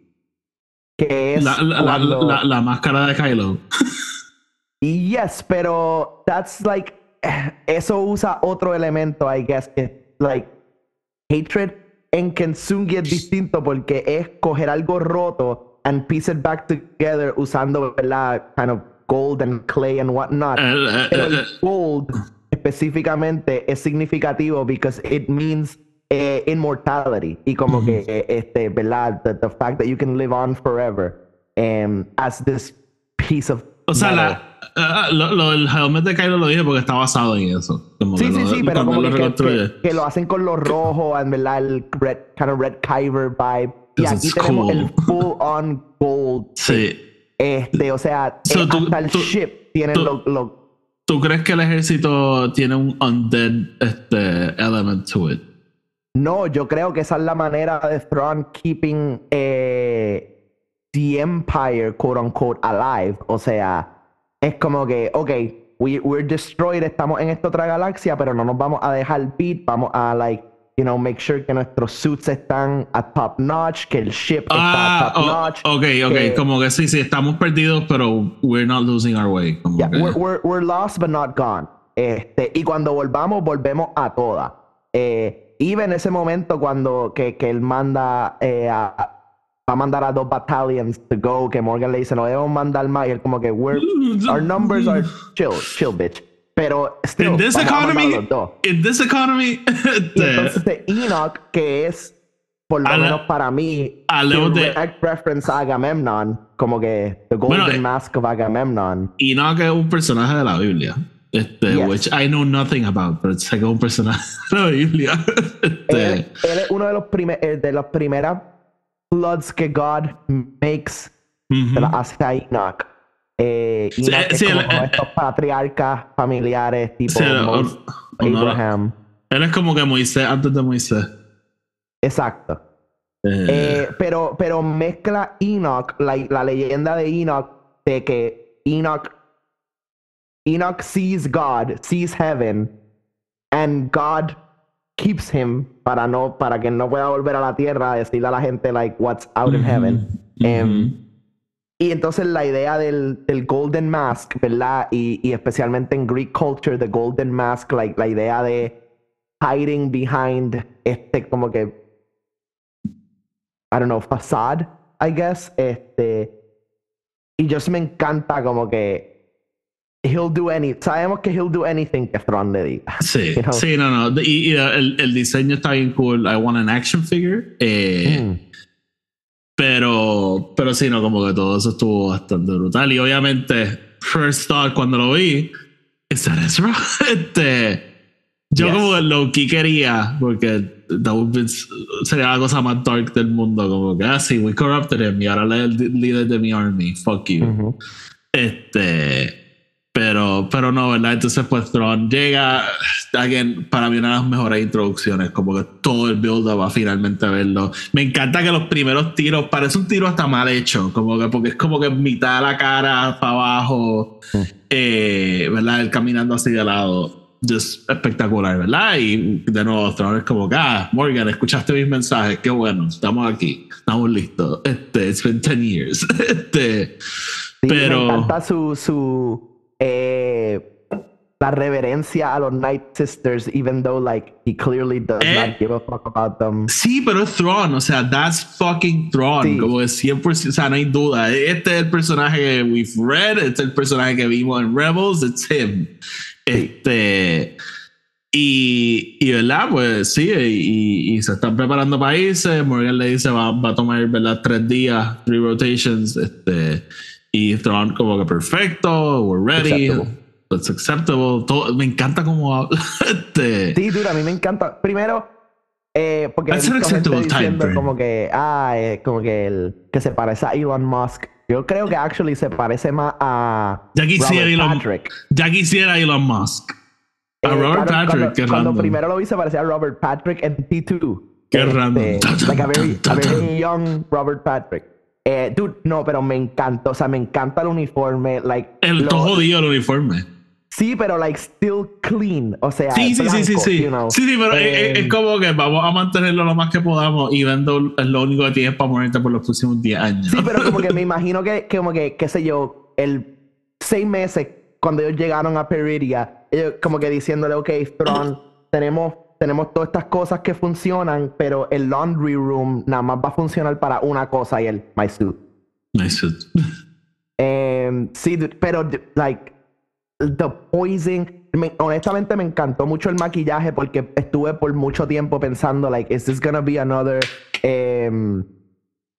Que es La, la, la- cuando- la- la máscara de Kylo. Yes, pero that's like eso usa otro elemento, I guess, like hatred en Kentsugi es distinto porque es coger algo roto and piece it back together usando la kind of gold and clay and whatnot. El- el- Pero el- el gold específicamente es significativo because it means eh, immortality y como que eh, este, ¿verdad? The, the fact that you can live on forever um, as this piece of O sea, la, ah, lo, lo del helmet de Kylo lo dije porque está basado en eso. Como Sí, sí, lo- sí, pero como lo que, que, reconstruye. que- lo hacen con los rojos, en verdad, el red, kind of red Kyber vibe. Y aquí tenemos cool. el full on gold. Sí. Este, o sea, So, eh, tú- hasta el tú- ship tiene lo, lo- ¿Tú crees que el ejército tiene un undead este, element to it? No, yo creo que esa es la manera de Thrawn keeping eh, the Empire, quote unquote, alive. O sea, es como que, ok, we, we're destroyed, estamos en esta otra galaxia, pero no nos vamos a dejar beat, vamos a, like, you know, make sure que nuestros suits están a top notch, que el ship Ah, está a top oh, notch. ok, ok. que- Como que sí, sí, estamos perdidos, pero we're not losing our way. Como Yeah, que- we're, we're, we're lost but not gone. Este, y cuando volvamos, volvemos a toda. Eh, Iba en ese momento cuando que, que él manda eh, a, va a mandar a dos battalions to go, que Morgan le dice, no debemos mandar más, y él como que, we're, our numbers are chill, chill, bitch. Pero still, in this economy, los in this economy, Y entonces Enoch, que es, por lo A la- menos para mí, a lejos de- direct reference a Agamemnon, como que the golden Bueno, eh, mask of Agamemnon. Enoch es un personaje de la Biblia. Este, Yes. which I know nothing about, pero sé que es un personaje de la Biblia. Este, Él, él es uno de los, prime- eh, de las primeras floods que God makes ujú. se las hace a Enoch. Eh, Sí, Enoch es sí, como eh, estos patriarcas familiares tipo Sí, el- Mos- uno- Abraham. Él es como que Moisés antes de Moisés. Exacto. Eh, Eh, pero, pero mezcla Enoch, la, la leyenda de Enoch, de que Enoch, Enoch sees God, sees heaven, and God keeps him para no, para que no pueda volver a la tierra a decirle a la gente like what's out in heaven. Em, y entonces la idea del, del Golden Mask, ¿verdad? Y, y especialmente en Greek culture, the Golden Mask, like, la idea de hiding behind este como que I don't know, facade, I guess. Este, y yo sí me encanta como que he'll do any, sabemos que he'll do anything que Thrawn le diga. Sí, you know? sí, no, no. Y, y el, el diseño está bien cool. I want an action figure. Eh, Mm. Pero, pero sí, no, como que todo eso estuvo bastante brutal. Y obviamente, first thought cuando lo vi, ¿es that Ezra? Este, yo Yes. como que lo que quería, porque that would be- sería la cosa más dark del mundo, como que, ah, sí, we corrupted him y ahora es el líder de mi army, fuck you. Ujú. Este, pero, pero no, ¿verdad? Entonces, pues Tron llega, again, para mí una de las mejores introducciones, como que todo el build-up va finalmente a verlo. Me encanta que los primeros tiros, parece un tiro hasta mal hecho, como que porque es como que mitad de la cara para abajo, eh, ¿verdad? Él caminando así de lado. Just espectacular, ¿verdad? Y de nuevo, Tron es como que, ah, Morgan, escuchaste mis mensajes, qué bueno, estamos aquí, estamos listos. Este, it's been 10 years. Este, Sí, pero. me encanta su, su eh, la reverencia a los Night Sisters, even though like he clearly does Eh. not give a fuck about them. Sí, pero es Thrawn, o sea, that's fucking Thrawn, Sí. como que 100%, o sea, no hay duda. Este es el personaje que we've read, este es el personaje que vimos en Rebels, it's him. Este, y, y verdad, pues sí, y, y se están preparando para irse. Morgan le dice, va, va a tomar, ¿verdad? Tres días, three rotations, este, y Thrawn como que perfecto, we're ready, Acceptable. it's acceptable. Todo, me encanta cómo habla. Este, Sí, dude, a mí me encanta. Primero, eh, porque That's an acceptable time frame. como que, ah, eh, como que el que se parece a Elon Musk. Yo creo que actually se parece más a Ya quisiera Robert Elon- Patrick. Ya quisiera Elon Musk. A Eh, Robert claro, Patrick, cuando, qué cuando random. primero lo vi se parecía a Robert Patrick en T2. Qué Este, random. Like a very, a very young Robert Patrick. Eh, dude, no, pero me encantó. O sea, me encanta el uniforme. Like, El lo- todo jodido el uniforme. Sí, pero like still clean. O sea, Sí, sí, sí, sí, blanco, sí. you know. Sí, sí, pero es- es, es Eh, como que vamos a mantenerlo lo más que podamos y vendo es lo único que tienes para ponerte por los próximos 10 años. Sí, pero como que me imagino que, que como que, qué sé yo, el seis meses cuando ellos llegaron a Peridia, ellos como que diciéndole, ok, Thrawn, tenemos, tenemos todas estas cosas que funcionan, pero el laundry room nada más va a funcionar para una cosa y el my suit. Nice. Em, sí, pero like the poison. me- honestamente me encantó mucho el maquillaje porque estuve por mucho tiempo pensando like, is this gonna be another em,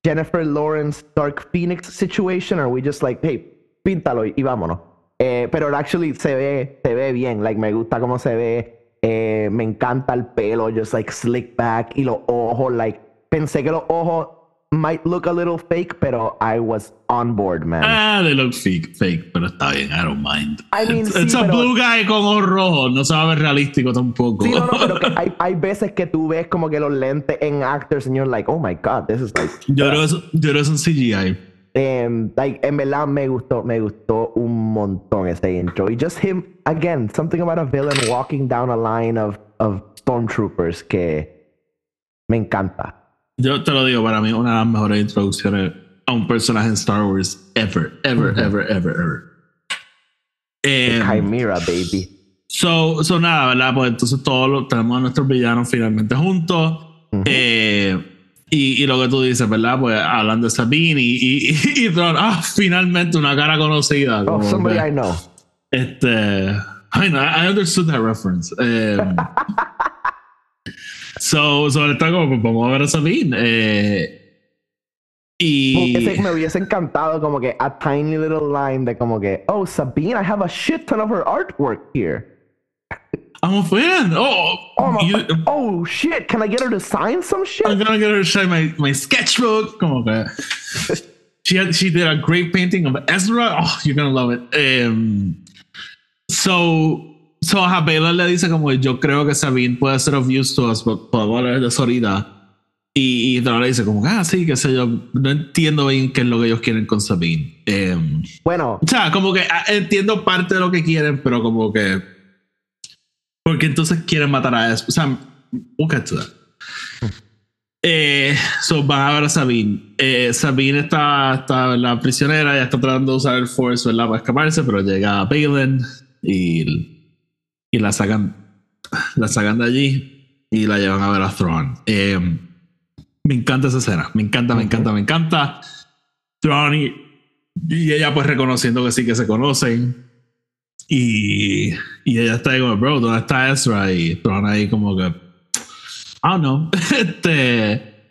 Jennifer Lawrence Dark Phoenix situation or we just like, hey, píntalo y, y vámonos. Eh, pero actually se ve, se ve bien, like me gusta cómo se ve. Eh, me encanta el pelo, just like slick back y los ojos, like pensé que los ojos might look a little fake, pero I was on board, man. Ah, they look fake, fake, pero está bien, I don't mind. I mean, it's sí, it's a pero- blue guy con ojos rojos, no se va a ver realístico tampoco. Sí, no, no, pero que hay, hay veces que tú ves como que los lentes en actors and you're like, oh my god, this is like. yo, creo que es, yo creo que es un CGI. Em, like, en verdad me gustó, me gustó un montón ese intro. Y just him, again, something about a villain walking down a line of, of stormtroopers que me encanta. Yo te lo digo, para mí, una de las mejores introducciones a un personaje en Star Wars ever, ever, ever, ever, ever. Em, Chimera, baby. So, so nada, ¿verdad? Pues entonces todos lo- tenemos a nuestros villanos finalmente juntos. Eh, y, y lo que tú dices, ¿verdad? Pues hablan de Sabine y, y, ah, finalmente una cara conocida. Oh, somebody que, I know. Este, I know, I understood that reference. Um, so, so está como, pues vamos a ver a Sabine. Eh, y Ese me hubiese encantado como que a tiny little line de como que, oh, Sabine, I have a shit ton of her artwork here. I'm a fan. Oh, Oh, you- oh shit, can I get her to sign some shit? I'm gonna get her to show my, my sketchbook. Como que. She, had, she did a great painting of Ezra. Oh, you're gonna love it. Um, so, so a Baylor le dice como yo creo que Sabine puede ser of use to us, but podemos hablar de eso ahorita. Y, y Thrawn le dice como, ah, sí, qué sé yo, no entiendo bien qué es lo que ellos quieren con Sabine. Um, Bueno, o sea, como que ah, entiendo parte de lo que quieren, pero como que. Porque entonces quieren matar a eso. O sea, we'll get to that. Eh, so van a ver a Sabine. Eh, Sabine está, está ¿verdad? prisionera, ya está tratando de usar el Force ¿verdad? para escaparse, pero llega a Balin y, y la sacan la sacan de allí y la llevan a ver a Thrawn. Eh, me encanta esa escena. Me encanta, me encanta, me encanta. Thrawn y, y ella pues reconociendo que sí que se conocen. Y, y ella está ahí como, bro, ¿dónde está Ezra? Y Thrawn ahí como que, I don't know. este,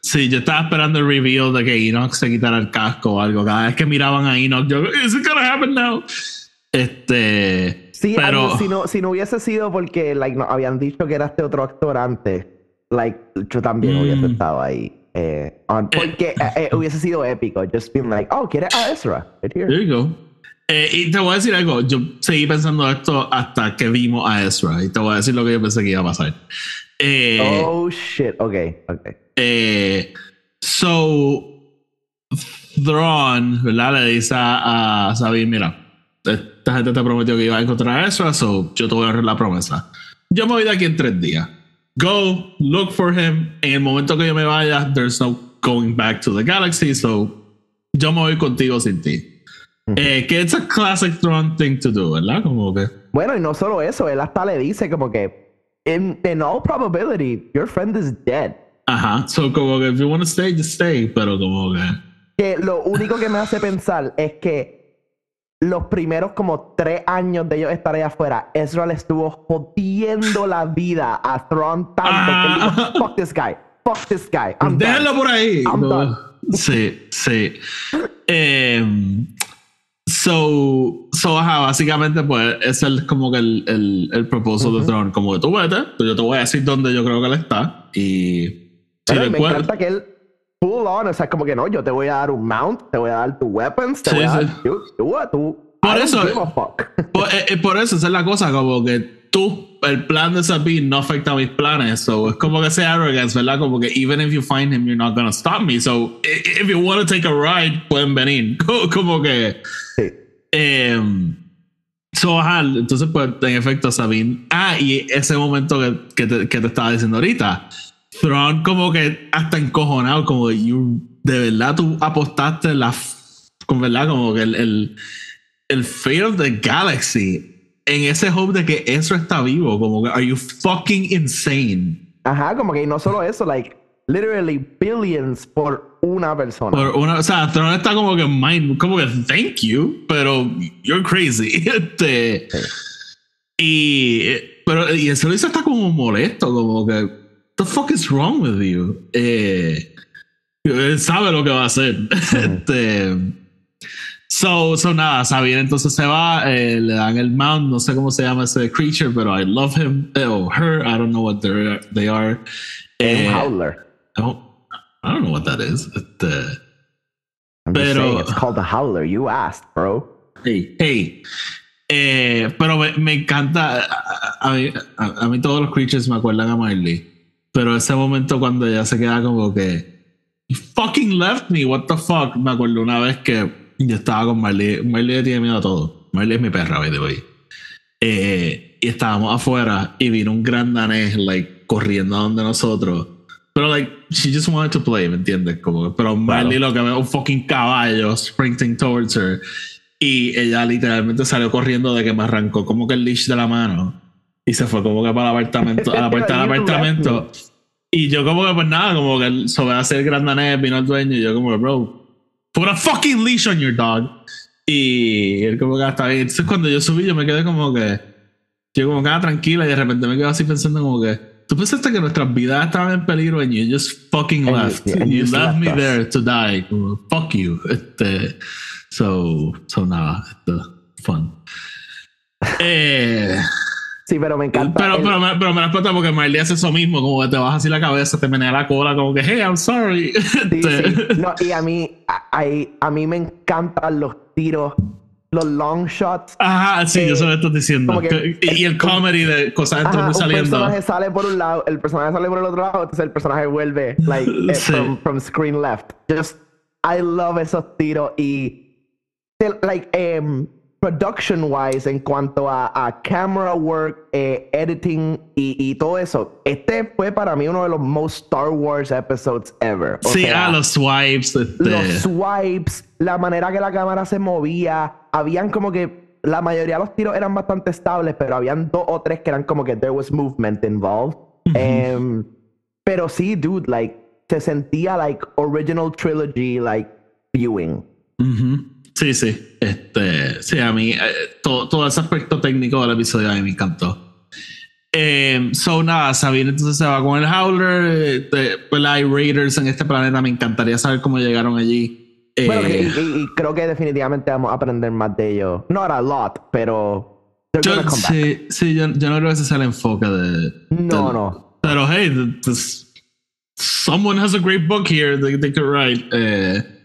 sí, yo estaba esperando el reveal de que Enoch se quitara el casco o algo. Cada vez que miraban a Enoch, yo, is it gonna happen now? Este, Sí, pero... mean, si, no, si no hubiese sido porque like, no, habían dicho que era este otro actor antes, like, yo también Mm. hubiese estado ahí. eh, on- porque eh, eh, hubiese sido épico. Just being like, oh, ¿quieres a Ezra? Right here. There you go. Eh, y te voy a decir algo, yo seguí pensando esto hasta que vimos a Ezra y te voy a decir lo que yo pensé que iba a pasar. Eh, Oh, shit. Ok, ok. eh, so, Thrawn, ¿verdad? Le dice a, a Sabine, mira, esta gente te prometió que iba a encontrar a Ezra, so yo te voy a dar la promesa. Yo me voy de aquí en tres días. Go, look for him. En el momento que yo me vaya, there's no going back to the galaxy, so yo me voy contigo sin ti. Eh, que it's a classic Thrawn thing to do, ¿verdad? Como que. Bueno, y no solo eso, él hasta le dice como que, in, in all probability, your friend is dead. Ajá. So, como que if you want to stay, just stay. Pero como que. Que lo único que me hace pensar es que los primeros como tres años de ellos estar allá afuera, Ezra le estuvo jodiendo la vida a Thrawn tanto que él dijo, Ah. fuck this guy, fuck this guy, I'm done". Déjenlo por ahí. I'm No. done. Sí, sí. Em, so, so, ajá, básicamente, pues, es el, como que el, el, el propósito de Tron. Como que tú vete, pues yo te voy a decir dónde yo creo que él está. Y. Si Pero me después- encanta que él full on, o sea, como que no, yo te voy a dar un mount, te voy a dar tus weapons, te Sí, voy a sí. dar tú, tú, tú. Por eso-. Por, eh, eh, por eso, esa es la cosa, como que tú, el plan de Sabine no afecta a mis planes. So, es como que ese arrogance, ¿verdad? Como que even if you find him, you're not gonna stop me. So, if you want to take a ride, pueden venir. Co- Como que. Sí. em, so, ajá, entonces, pues, en efecto, Sabine. Ah, y ese momento que, que, te, que te estaba diciendo ahorita. Thrawn, como que hasta encojonado, como que you, de verdad tú apostaste la. Con verdad, como que el, el, el fate of the galaxy en ese hope de que eso está vivo. Como que, are you fucking insane? Ajá, como que no solo eso, like, literally billions por una persona. Por una, o sea, Thrawn está como que mind, como que thank you, pero you're crazy. Este, y, pero, y eso dice está como molesto, como que, the fuck is wrong with you? Eh, él sabe lo que va a hacer. Este, so, so nada, Sabine entonces se va, eh, le dan el mount, no sé cómo se llama ese creature, pero I love him, eh, or her, I don't know what they are. Eh, un howler. I don't, I don't know what that is. Este, I'm just pero- saying, it's called the howler. You asked, bro. Hey, hey. Eh, pero me, me encanta. A, a mí, a- a mí todos los creatures me acuerdan a Marley. Pero ese momento cuando ella se queda como que. You fucking left me, what the fuck. Me acuerdo una vez que yo estaba con Marley. Marley le tiene miedo a todo. Marley es mi perra, by the way. Eh, y estábamos afuera y vino un gran danés, like, corriendo a donde nosotros. Pero, like, she just wanted to play, ¿me entiendes? Como, pero Marley lo que ve es un fucking caballo sprinting towards her. Y ella literalmente salió corriendo de que me arrancó como que el leash de la mano. Y se fue como que para el apartamento, a la puerta del apartamento. Y yo como que pues nada, como que sobre hacer gran danés, vino el dueño y yo como que, bro, put a fucking leash on your dog. Y él como que "Ah, está bien. Entonces cuando yo subí yo me quedé como que, yo como que ah, tranquila y de repente me quedo así pensando como que, tú pensaste que nuestras vidas estaban en peligro and you just fucking And you- left. and you you left left me there to die. Como, fuck you. Este, so, so nada, este, fun. Eh, Sí, pero me encanta. pero, el- pero, me, pero me la explota porque Marley hace eso mismo, como que te baja así la cabeza, te menea la cola, como que, hey, I'm sorry. Sí, Este, sí. No, y a mí, a, mí me encantan los tiros, los long shots. Ajá, sí, yo Eh, sé lo que estás diciendo. que- y, y el comedy de cosas Ajá, entrando y saliendo. personaje sale por un lado, el personaje sale por el otro lado, entonces el personaje vuelve, like, eh, Sí. from, from screen left. Just, I love esos tiros y, like, em, production wise, en cuanto a, a camera work, eh, editing y, y todo eso, este fue para mí uno de los most Star Wars episodes ever. O Sí, sea, ah, los swipes. Este, los swipes, la manera que la cámara se movía, habían como que la mayoría de los tiros eran bastante estables, pero habían dos o tres que eran como que there was movement involved. Em, pero sí, dude, like se sentía like original trilogy like viewing. Ujú. Sí, sí. Este, sí, a mí, eh, todo, todo ese aspecto técnico del episodio a mí me encantó. Eh, so, nada, Sabine entonces se va con el Howler. eh, de- pues hay Raiders en este planeta. Me encantaría saber cómo llegaron allí. Eh, Bueno, y, y- y creo que definitivamente vamos a aprender más de ellos. Not a lot, pero yo, sí, sí, yo, yo no creo que ese sea el enfoque de. No, del- no. Pero hey, th- this- someone has a great book here they, they could write.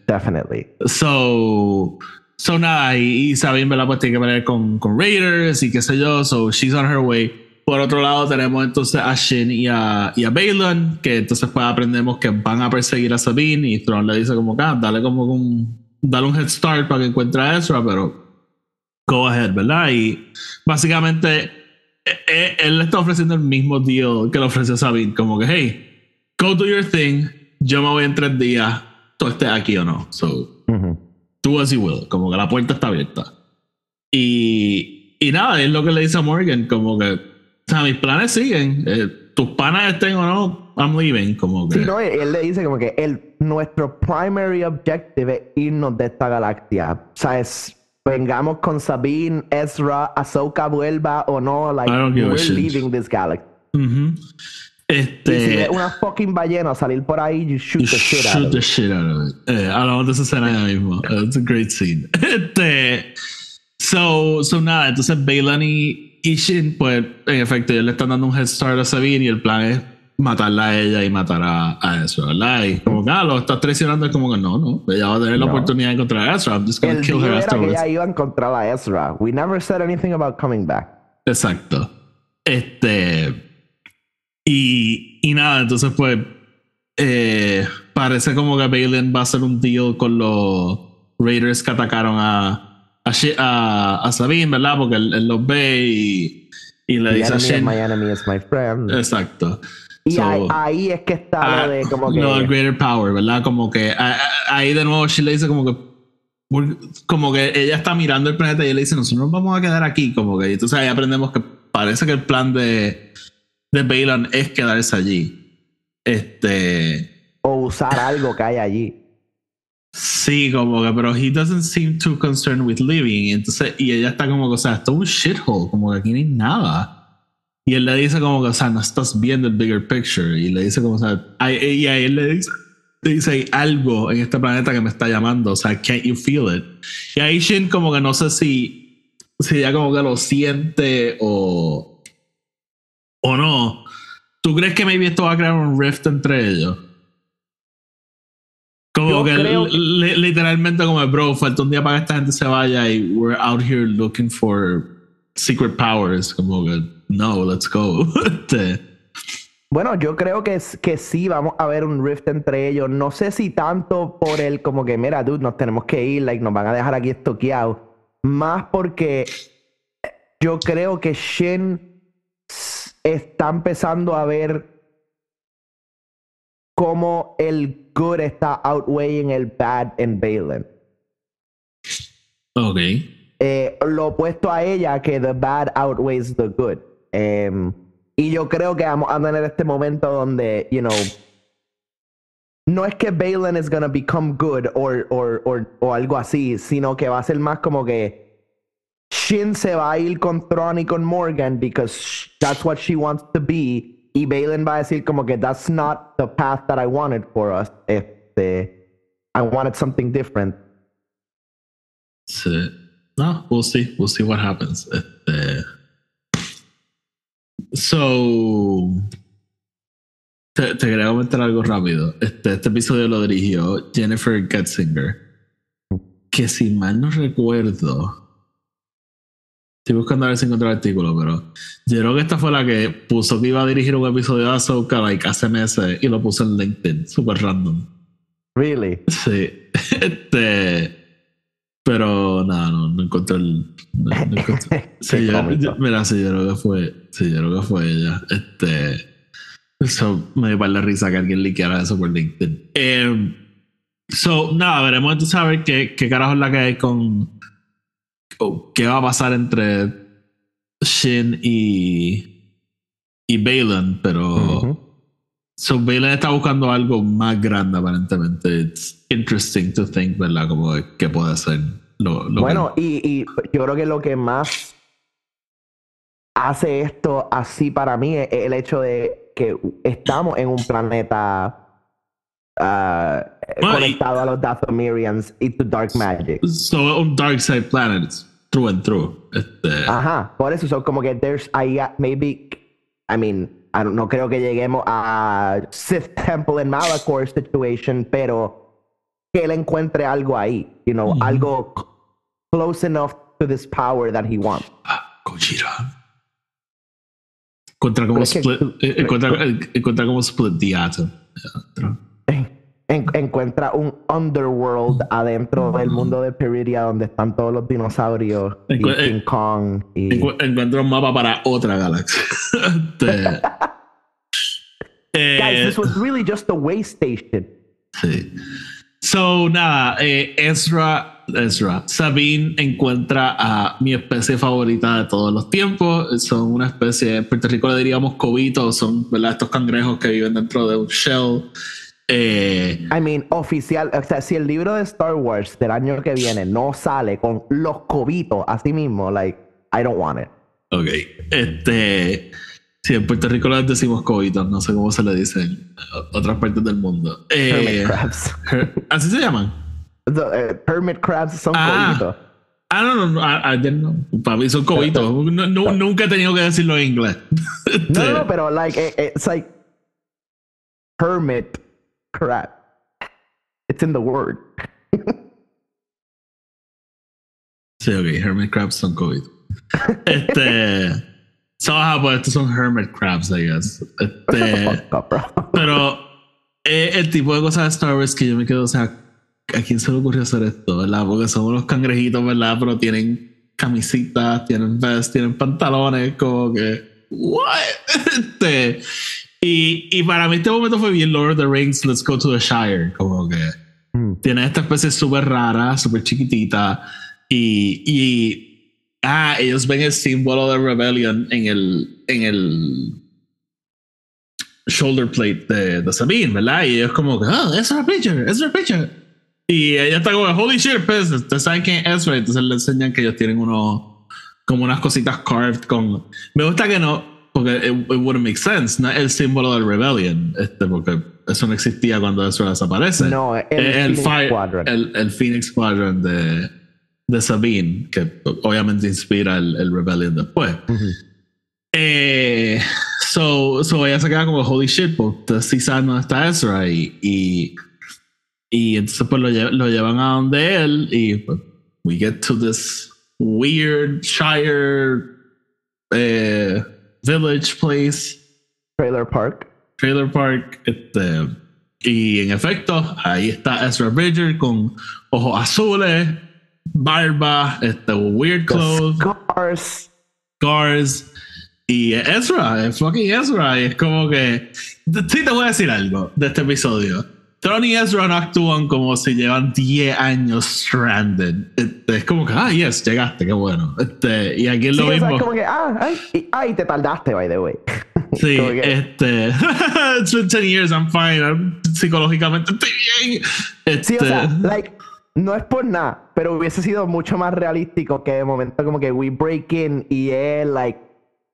Definitely. So, so nada, y, y Sabine, ¿verdad? Pues tiene que pelear con, con Raiders y qué sé yo. So, she's on her way. Por otro lado, tenemos entonces a Shin y a, y a Balon, que entonces pues aprendemos que van a perseguir a Sabine y Thrawn le dice como ah, dale como un, dale un head start para que encuentre a Ezra, pero go ahead, ¿verdad? Y básicamente eh, eh, él le está ofreciendo el mismo deal que le ofreció Sabine, como que, hey, go do your thing, yo me voy en tres días, tú estés aquí o no. So, Ujú. do as you will, como que la puerta está abierta. Y, y nada, es lo que le dice a Morgan, como que, o sea, mis planes siguen, eh, tus panas estén o no, I'm leaving, como que... Sí, no, él, él le dice como que el, nuestro primary objective es irnos de esta galaxia. O sea, es vengamos con Sabine, Ezra, Ahsoka vuelva o no, like we're leaving this galaxy. Ujú. Y si Este... ves una fucking ballena salir por ahí, you shoot You the shit out shoot of the it. shit out of it. Eh, hablamos de esa escena ya mismo. It's a great scene. Este, so, so nada, entonces Balon y, y Shin, pues en efecto, ellos le están dando un head start a Sabine y el plan es matarla a ella y matar a, a Ezra, ¿verdad? Y como que, ah, lo estás traicionando, es como que no, no, ella va a tener la No. oportunidad de encontrar a Ezra. I'm just gonna El kill her era que afterwards. ella iba a encontrar a Ezra. We never said anything about coming back. Exacto. Este. Y, y nada, entonces pues. eh, parece como que Balin va a hacer un deal con los Raiders que atacaron a, a, a, a Sabine, ¿verdad? Porque él, él los ve y, y le The dice a my enemy is my friend. Exacto. y so- ahí, ahí es que está Ah, lo de como que. no, el greater power, ¿verdad? Como que ahí de nuevo Shin le dice como que como que ella está mirando el planeta y él le dice nosotros nos vamos a quedar aquí como que entonces ahí aprendemos que parece que el plan de de Balon es quedarse allí. Este o usar algo que hay allí. sí como que pero he doesn't seem too concerned with living. Entonces y ella está como que o sea esto es un shithole como que aquí no hay nada. Y él le dice como que o sea no estás viendo el bigger picture. Y le dice como o sea y a él le dice le dice hay algo en este planeta que me está llamando o sea can't you feel it y ahí Shin como que no sé si si ella como que lo siente o o no ¿tú crees que maybe esto va a crear un rift entre ellos? Como que creo- li- literalmente como bro, falta un día para que esta gente se vaya y we're out here looking for secret powers. Como que no, let's go. Este, Bueno, yo creo que, es- que sí vamos a ver un rift entre ellos. No sé si tanto por el como que, mira, dude, nos tenemos que ir, like, nos van a dejar aquí estoqueados. Más porque yo creo que Shin s- está empezando a ver cómo el good está outweighing el bad en Balin. ok. eh, lo opuesto a ella, que the bad outweighs the good. Em, y yo creo que vamos a tener este momento donde, you know, no es que Balin is gonna become good or, or, or, o algo así, sino que va a ser más como que Shin se va a ir con Thrawn y con Morgan because that's what she wants to be. Y Balin va a decir como que that's not the path that I wanted for us. Este, I wanted something different. Sí. No, we'll see. We'll see what happens. Este, so, te, te quería comentar algo rápido. Este, este episodio lo dirigió Jennifer Getzinger. Que si mal no recuerdo. Estoy buscando a ver si encuentro el artículo, pero yo creo que esta fue la que puso que iba a dirigir un episodio de Ahsoka like, hace meses y lo puso en LinkedIn. Super random. Really? Sí. Este. Pero nada, no, no encontré el. No, no encontré. Sí, yo, yo- mira, sí, yo creo que fue. Sí, yo creo que fue ella. Este. Eso me dio para la risa que alguien liqueara eso por LinkedIn. Eh, so, nada, veremos entonces a ver qué, qué carajo es la que hay con. Qué va a pasar entre Shin y. y Balin, pero. Ujú. So Balin está buscando algo más grande aparentemente. It's interesting to think, ¿verdad? Como qué puede ser lo, lo Bueno, y, y yo creo que lo que más hace esto así para mí es el hecho de que estamos en un planeta ah, Bueno, y- conectado a los Dathomirians y to Dark Magic. que... So un Dark Side Planet, it's through and through. Este, Ajá, por eso son como que there's ahí ah, maybe I mean, I don't- no creo que lleguemos a Sith Temple en Malachor situation, pero que él encuentre algo ahí, you know, algo c- close enough to this power that he wants. ah, Gojira. Encuentra como que split, tú- eh, eh, encuentra como split the atom. Yeah, En- encuentra un underworld adentro del mundo de Peridia donde están todos los dinosaurios y Encu- eh, King Kong y Encu- encuentra un mapa para otra galaxia. Este, eh, guys this was really just a way station Sí. So, nada, eh, Ezra, Ezra, Sabine encuentra a mi especie favorita de todos los tiempos. Son una especie, en Puerto Rico le diríamos cobitos, son ¿verdad? estos cangrejos que viven dentro de un shell. Eh, I mean oficial o sea si el libro de Star Wars del año que viene no sale con los cobitos así mismo like I don't want it ok, este. Sí, en Puerto Rico les decimos cobitos, no sé cómo se le dice en otras partes del mundo. Eh, hermit crabs ¿Así se llaman? The, eh, hermit crabs son Ah. cobitos Ah, no, no, no, I, I didn't know. Para mí son cobitos. No- no- nunca he tenido que decirlo en inglés. no no, no pero like eh, it's like hermit crab it's in the word Sí, ok, Hermit Crabs son COVID. Este. So, ajá, pues estos son hermit crabs, I guess. Este, pero eh, el tipo de cosas de Star Wars que yo me quedo, o sea, ¿a quién se le ocurrió hacer esto, verdad? Porque son unos cangrejitos, ¿verdad? Pero tienen camisitas, tienen vests, tienen pantalones, como que, ¿what? Este, y, y para mí este momento fue bien Lord of the Rings, Let's Go to the Shire, como que Mm. tiene esta especie súper rara, súper chiquitita. Y, y ah, ellos ven el símbolo de Rebellion en el, en el shoulder plate de, de Sabine, ¿verdad? Y ellos como que, oh, Ezra Bridger, Ezra Bridger. Y ella está como, holy shit, pues, ustedes saben quién es Ezra. Entonces le enseñan que ellos tienen unos, como unas cositas carved con. Me gusta que no, porque it, it wouldn't make sense, no es el símbolo del Rebellion, este, porque eso no existía cuando Ezra desaparece. No, el, Eh, el, Phoenix Fire- Squadron. el, el Phoenix Squadron de, de Sabine, que obviamente inspira el, el Rebellion después. Eh, so, so ella se queda como holy shit, porque sí saben dónde está Ezra y, y, y entonces pues lo, lle- lo llevan a donde él y pues, we get to this weird Shire eh, village place Trailer Park. trailer park. Este, y en efecto, ahí está Ezra Bridger con ojos azules, barba, este, weird The clothes, Scars. scars. Y Ezra, es fucking Ezra. Y es como que. Sí, te voy a decir algo de este episodio. Tron y Ezra no actúan como si llevan 10 años stranded. Este, es como que, ah, yes, llegaste, qué bueno. Este, y aquí es Sí, lo o sea, mismo. es como que, ah, ay, y- ay, te tardaste, by the way. Sí, que- este. It's been 10 years, I'm fine. I'm- psicológicamente estoy bien. Este, Sí, o sea, like, no es por nada, pero hubiese sido mucho más realístico que de momento como que we break in y es like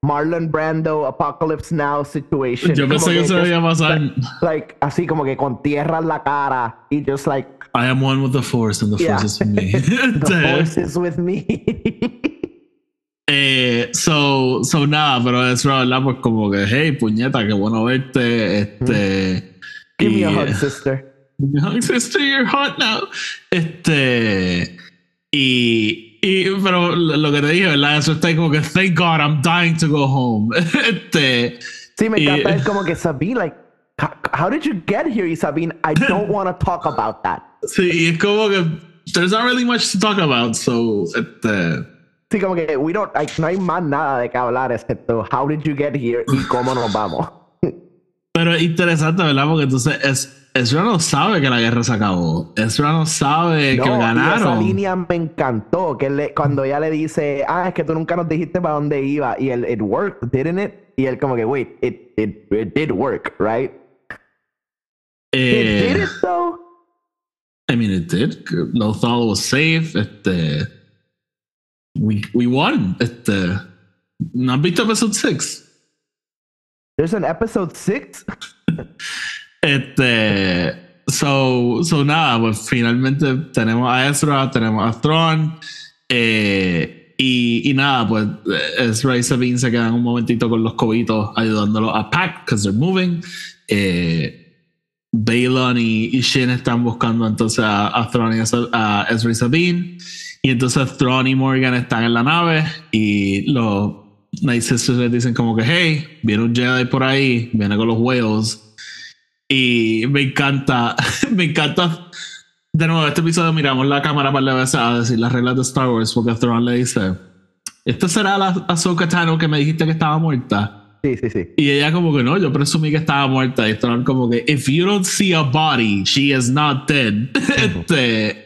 Marlon Brando Apocalypse Now situation. yo pensé que eso just, iba a pasar. Like, así como que con tierra en la cara y just like, I am one with the force and the yeah. force is with me. the force is with me. eh, so, so nada, pero es verdad, pues como que, hey, puñeta, qué bueno verte. Este. Give me a hug, sister. Hug sister, you're hot now. Este. Y, y. Pero lo que te dije, ¿verdad? Eso está ahí como que, thank God, I'm dying to go home. Este. Sí, me y- encanta. Es como que Sabine, like, how, did you get here? Y Sabine, I don't want to talk about that. Sí, y es como que. There's not really much to talk about, so. Este. Sí, como que we don't, like, no hay más nada de qué hablar excepto how did you get here y cómo nos vamos. Pero es interesante, ¿verdad? Porque entonces es, Ezra no sabe que la guerra se acabó. Ezra no sabe No, que y esa ganaron. línea me encantó, que le- cuando ella le dice, ah, es que tú nunca nos dijiste para dónde iba, y él, it worked, didn't it? Y él como que, wait, it, it, it did work, right? Eh, it did it though? I mean, it did. Lothal was safe. Este. We, we won. Este. ¿No has visto episode 6? There's an episode six? Este. So, so nada, pues finalmente tenemos a Ezra, tenemos a Thrawn. eh, y, y nada, pues Ezra y Sabine se quedan un momentito con los cobitos ayudándolos a pack, because they're moving. Eh, y, y Shin están buscando entonces a, a Thrawn y a Ezra y Sabine. Y entonces Thrawn y Morgan están en la nave y los Night Sisters les dicen como que, hey, viene un Jedi por ahí, viene con los whales. Y me encanta, me encanta. De nuevo, este episodio miramos la cámara para veces a decir las reglas de Star Wars porque Thrawn le dice, ¿esta será la Ahsoka Tano que me dijiste que estaba muerta? Sí, sí, sí. Y ella como que no, yo presumí que estaba muerta. Y Thrawn como que, if you don't see a body, she is not dead. este,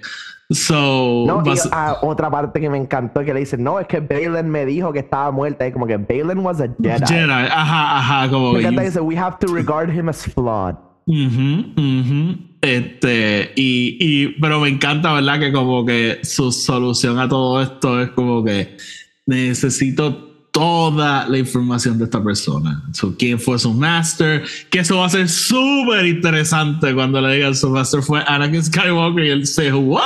so, No, y ah, otra parte que me encantó que le dicen, no, es que Balin me dijo que estaba muerta. Y como que Balin was a Jedi. Jedi, ajá, ajá, como Me encanta dice, we have to regard him as flawed. Ujú, ujú. Este, y, y, pero me encanta, ¿verdad? Que como que su solución a todo esto es como que necesito toda la información de esta persona. So, ¿Quién fue su master? Que eso va a ser súper interesante cuando le digan su master fue Anakin Skywalker y él dice, ¿what?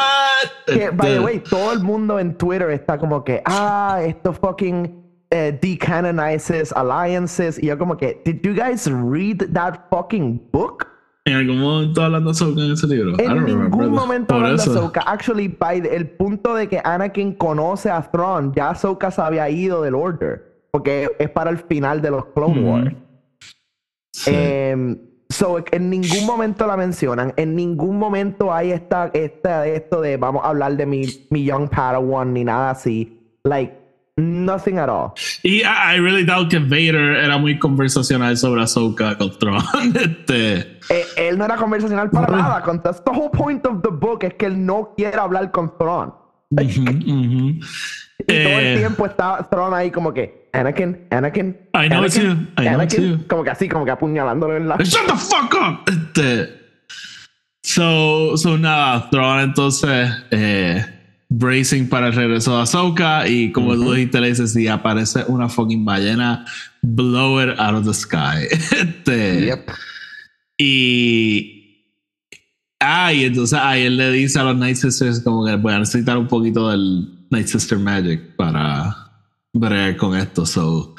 Que, by the Este, way, todo el mundo en Twitter está como que, ah, esto fucking eh, decanonizes alliances. Y yo como que, did you guys read that fucking book? En algún momento hablando Ahsoka en ese libro. En ningún momento hablando. Ahsoka. Actually, by the- el punto de que Anakin conoce a Thrawn, ya Ahsoka se había ido del Order. porque es para el final de los Clone Ujú. Wars. Sí. Em, so, en ningún momento la mencionan, en ningún momento hay esta, esta esto de vamos a hablar de mi, mi Young Padawan ni nada así. Like, nothing at all. y I, I really doubt que Vader era muy conversacional sobre Ahsoka con Thrawn. Este, Eh, él no era conversacional para nada. Con, the whole point of the book es que él no quiere hablar con Thrawn. ujú, ujú. Y todo el Eh, tiempo está Thrawn ahí como que Anakin, Anakin, I know it's Anakin, you, I know Anakin", it's you. como que así, como que apuñalándolo en la Shut the fuck up. Este, so, so nada, Thrawn entonces eh, bracing para el regreso de Ahsoka y como tú dijiste, le dices, si aparece una fucking ballena, blow it out of the sky. Este, Yep. Y. Ah, y entonces ahí él le dice a los Night Sisters como que voy a necesitar un poquito del Night Sister Magic para bregar con esto. So,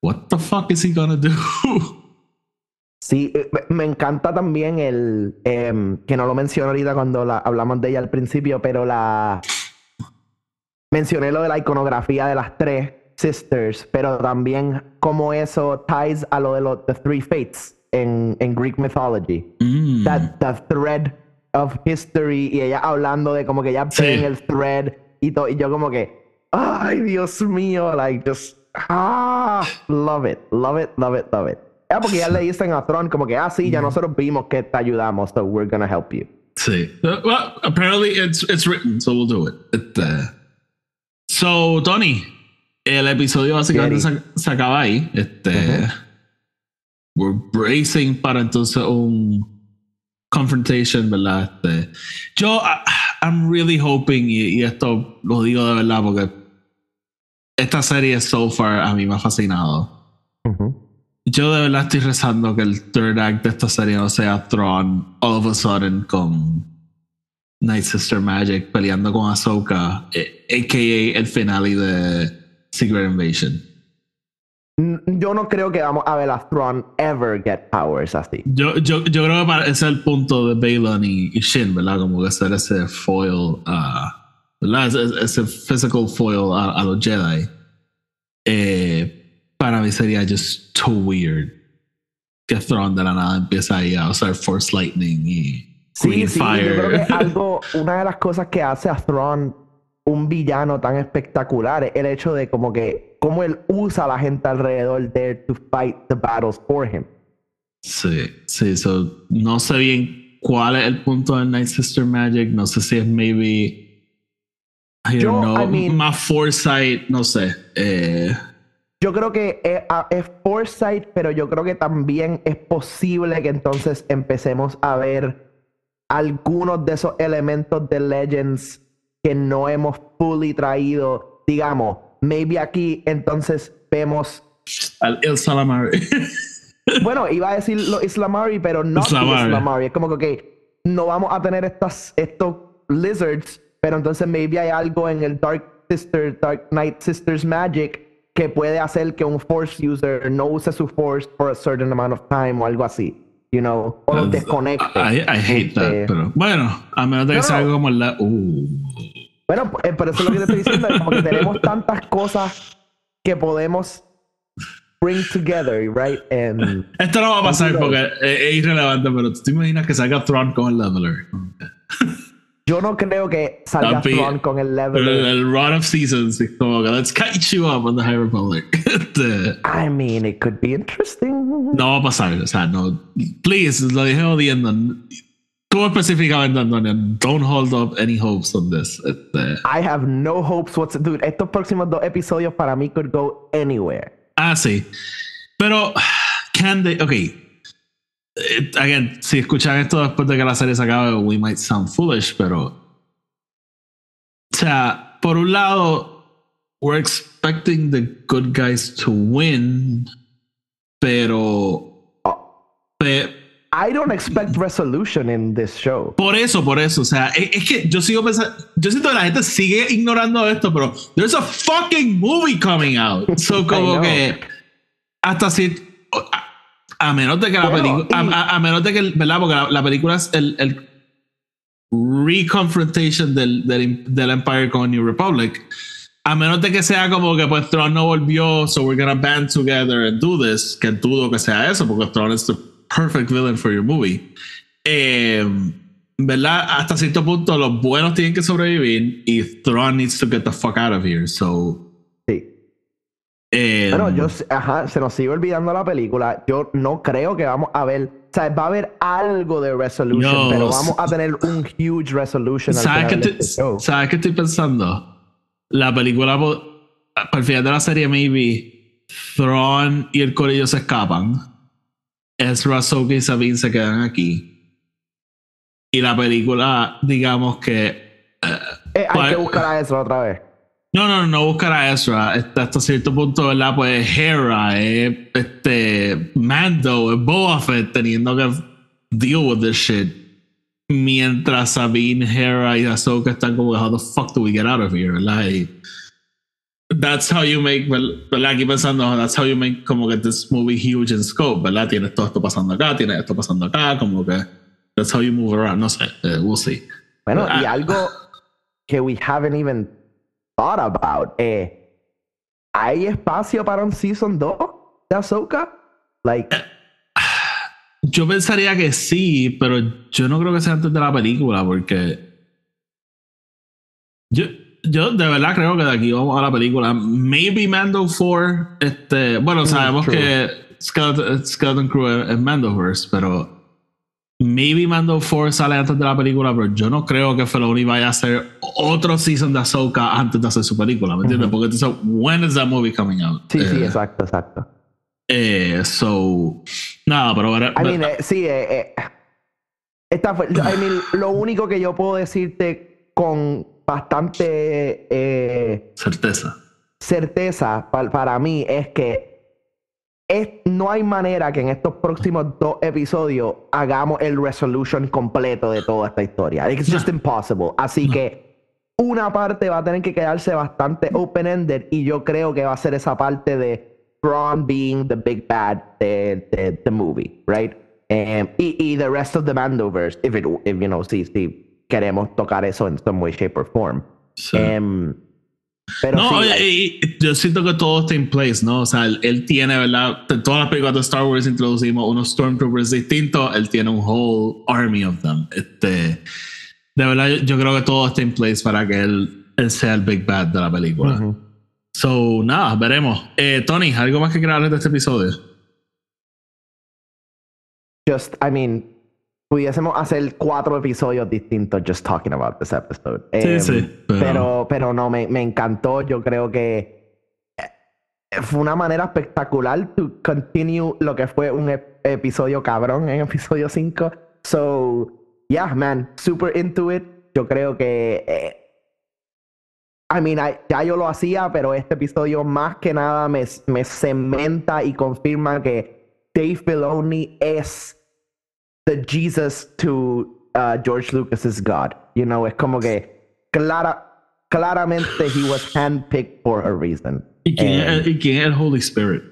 what the fuck is he gonna do? Sí, eh, me- encanta también el em, que no lo mencioné ahorita cuando la, hablamos de ella al principio, pero la mencioné lo de la iconografía de las tres sisters, pero también como eso ties a lo de los the three fates en, en Greek mythology. Mm. That, that thread of history y ella hablando de como que ya Sí. ven el thread y, y yo como que ay Dios mío like just ah love it love it love it love it ah porque ya le dicen a Tron como que ah sí ya nosotros vimos que te ayudamos so we're gonna help you Sí. Uh, Well, apparently it's, it's written, so we'll do it. Este, so, Tony, el episodio básicamente se, se acaba ahí. Este, Ujú. We're bracing para entonces un confrontation, ¿verdad? Este, yo, I- I'm really hoping, y, y esto lo digo de verdad porque esta serie so far a mí me ha fascinado. Ujú. Yo de verdad estoy rezando que el third act de esta serie no sea Thrawn all of a sudden con Night Sister Magic peleando con Ahsoka, eh, a.k.a. el finale de Secret Invasion. Yo no creo que vamos a ver a Tron ever get powers así Yo, yo, yo creo que ese es el punto de Balon y, y Shin, ¿verdad? Como que ser ese foil, ah, ¿verdad? Ese, ese physical foil a, a los Jedi. Eh, para mí sería just too weird que Thrawn de la nada empieza ahí a usar Force Lightning y Sí, Queen sí, Fire. yo creo que algo, una de las cosas que hace a Thrawn un villano tan espectacular es el hecho de como que cómo él usa a la gente alrededor de él to fight the battles for him. Sí, sí, so, no sé bien cuál es el punto de Night Sister Magic, no sé si es maybe, I Yo, don't know, I mean- más foresight, no sé. Eh, Yo creo que es, a- es foresight, pero yo creo que también es posible que entonces empecemos a ver algunos de esos elementos de Legends que no hemos fully traído. Digamos, maybe aquí entonces vemos al El Salamari. Bueno, iba a decir lo Islamari, pero no Islamari. Islamari. Es como que no vamos a tener estas, estos lizards, pero entonces maybe hay algo en el Dark Sister, Dark Knight Sisters Magic que puede hacer que un Force user no use su Force for a certain amount of time o algo así. You know, o los desconecte. I, I hate that, Este, pero bueno, a menos de que No, sea algo como la. Uh, Bueno, eh, pero eso es lo que te estoy diciendo. es como que tenemos tantas cosas que podemos bring together, right? And esto no va a pasar porque es, es irrelevante, pero tú te imaginas que salga Tron con el leveler. Yo no creo que salga con el El, level. el Run of Seasons, como que let's catch you up on the High Republic. Este, I mean, it could be interesting. no va a pasar, o sea, no. Please, lo dije odiando. Tú específicamente, Antonio, don't hold up any hopes on this. Este, I have no hopes whatsoever. Dude, estos próximos dos episodios para mí could go anywhere. Ah, sí. Pero, can they, ok. Eh, Again, si escuchan esto después de que la serie se acabe, we might sound foolish, pero. O sea, por un lado, we're expecting the good guys to win, pero. pe- I don't expect resolution in this show. por eso, por eso. O sea, es, es que yo sigo pensando. Yo siento que la gente sigue ignorando esto, pero there's a fucking movie coming out. So, como que. Hasta si. A, menos de que la Bueno, película. y- A, a- a menos de que. el- ¿Verdad? Porque la, la película es el. el reconfrontation del, del, del Empire con New Republic. a menos de que sea como que pues Tron no volvió, so we're gonna band together and do this, que dudo que sea eso, porque Tron es the perfect villain for your movie. Eh, ¿Verdad? Hasta cierto punto los buenos tienen que sobrevivir y Tron needs to get the fuck out of here, so... Eh, Bueno, yo, ajá, se nos sigue olvidando la película. Yo no creo que vamos a ver. O sea, va a haber algo de resolution, Yo- pero vamos a tener un huge resolution. al ¿Sabes qué, este show. ¿Sabes qué estoy pensando? La película, para el final de la serie, maybe Thrawn y el corillo se escapan. Ezra, Ahsoka y Sabine se quedan aquí. Y la película, digamos que. eh, Eh, hay ¿cuál- que buscar a eso otra vez. No, no, no buscar a Ezra. Hasta, hasta cierto punto, ¿verdad? Pues Hera, eh, este, Mando, eh, Boba Fett teniendo que deal with this shit. Mientras Sabine, Hera y Ahsoka están como, how the fuck do we get out of here? ¿verdad? Y that's how you make, ¿verdad? Aquí pensando, that's how you make como que this movie huge in scope, ¿verdad? Tienes todo esto pasando acá, tienes esto pasando acá, como que that's how you move around. No sé, eh, we'll see. Bueno, y Ah. algo que we haven't even thought about. Eh, ¿Hay espacio para un season 2 de Ahsoka? Like, Yo pensaría que sí, pero yo no creo que sea antes de la película, porque. Yo, yo de verdad creo que de aquí vamos a la película. Maybe Mando 4. Este, bueno, sabemos true. que Skeleton, Skeleton Crew es, es Mandoverse, pero. Maybe Mando 4 sale antes de la película, pero yo no creo que Filoni vaya a hacer otro season de Ahsoka antes de hacer su película, ¿me entiendes? Porque entonces, when is that movie coming out? sí, sí, Eh, exacto, exacto. eh, so. Nada, pero. I mean, eh, sí, eh, eh, esta fue, I mean, lo único que yo puedo decirte con bastante certeza. certeza pa- para mí es que es, no hay manera que en estos próximos dos episodios hagamos el resolution completo de toda esta historia. It's just impossible. Así que una parte va a tener que quedarse bastante open-ended y yo creo que va a ser esa parte de Thrawn being the big bad de, the movie, right? Y, y the rest of the Mandoverse, if, it, if you know, si, si queremos tocar eso en some way, shape or form. Sí. Em, pero no, sí, y- y yo siento que todo está en place, ¿no? O sea, él, él tiene, ¿verdad? En todas las películas de Star Wars introducimos unos Stormtroopers distintos, él tiene un whole army of them. Este, de verdad, yo, yo creo que todo está en place para que él, él sea el big bad de la película. Ujú. So, nada, veremos. Eh, Tony, ¿algo más que quieras hablar de este episodio? just, I mean, pudiésemos hacer cuatro episodios distintos just talking about this episode. Sí, Em, sí, pero- pero... pero, no, me, me encantó. Yo creo que eh, fue una manera espectacular to continue lo que fue un ep- episodio cabrón en episodio 5. So, yeah, man, super into it. Yo creo que. eh, I mean, I- ya yo lo hacía, pero este episodio más que nada me, me cementa y confirma que Dave Filoni es the Jesus to uh, George Lucas's God. You know, es como que clara, claramente he was handpicked for a reason. ¿Y quién, Eh, es, ¿Y quién el Holy Spirit?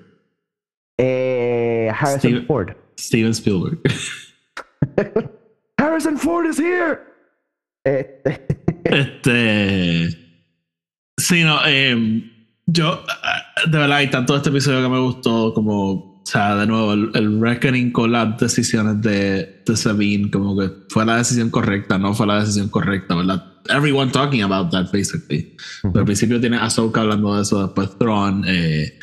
eh, Harrison Steve- Ford. Steven Spielberg. Harrison Ford is here. Este, Este. Sí, no, em, yo, eh, de verdad, hay tanto este episodio que me gustó, como, sea, de nuevo, el, el reckoning con las decisiones de, de Sabine, como que fue la decisión correcta, no fue la decisión correcta, ¿verdad? Everyone talking about that, basically. Pero al principio tiene Ahsoka hablando de eso, después Thrawn. Eh,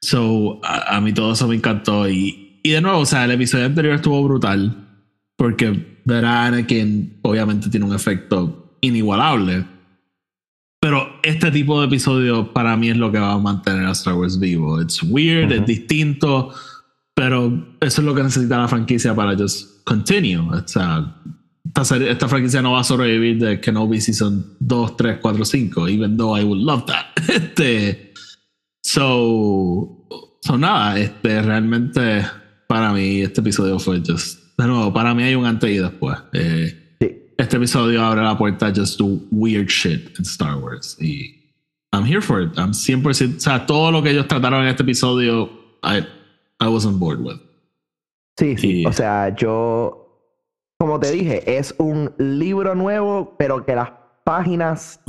so, a, a mí todo eso me encantó. Y, y de nuevo, o sea, el episodio anterior estuvo brutal, porque ver a Anakin obviamente tiene un efecto inigualable. Pero este tipo de episodio para mí es lo que va a mantener a Star Wars vivo. It's weird, es Ujú. distinto, pero eso es lo que necesita la franquicia para just continue. O sea, esta, serie- esta franquicia no va a sobrevivir de Kenobi Season 2, 3, 4, 5, even though I would love that. Este, so, so nada, este, realmente para mí este episodio fue just, de nuevo, para mí hay un antes y después. Eh. Este episodio abre la puerta a just do weird shit in Star Wars. Y I'm here for it. I'm 100%. O sea, todo lo que ellos trataron en este episodio, I, I was on board with. Sí, sí. Y- O sea, yo, como te dije, es un libro nuevo, pero que las páginas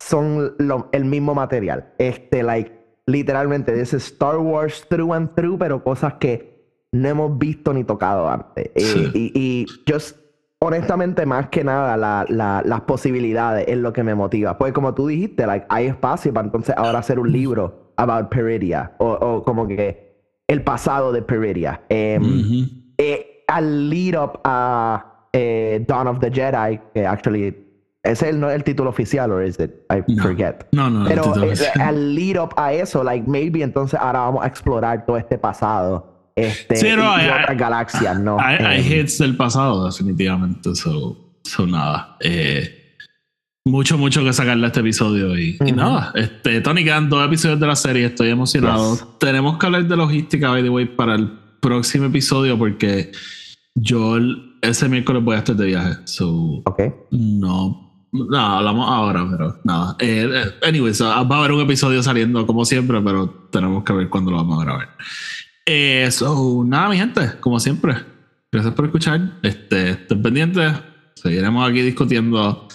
son lo- el mismo material. Este, like, literalmente, is Star Wars through and through, pero cosas que no hemos visto ni tocado antes. Sí. y, y just, honestamente, más que nada, la- la- las posibilidades es lo que me motiva. Pues como tú dijiste, like, hay espacio para entonces ahora hacer un libro about Peridia, o, o como que el pasado de Peridia. Em, Ujú. eh, al lead up a eh, Dawn of the Jedi, que actually ese es el, no el título oficial, o is it? I No. forget. No, no, el Pero eh, al lead up a eso, like maybe entonces ahora vamos a explorar todo este pasado, este Sí, no, y, y hay- otras galaxias, ¿no? Hay, hay Em, hits del pasado, definitivamente. So, so nada. Eh, mucho, mucho que sacarle a este episodio. Y, y Ujú. nada. Este, Tony, dos episodios de la serie. Estoy emocionado. Yes. Tenemos que hablar de logística, by the way, para el próximo episodio, porque yo el- ese miércoles voy a estar de viaje. So, Ok. no. No, hablamos ahora, pero nada. Eh, eh, anyways, va a haber un episodio saliendo como siempre, pero tenemos que ver cuándo lo vamos a grabar. Eh, so, nada, mi gente, como siempre. Gracias por escuchar. Este, estén pendientes. Seguiremos aquí discutiendo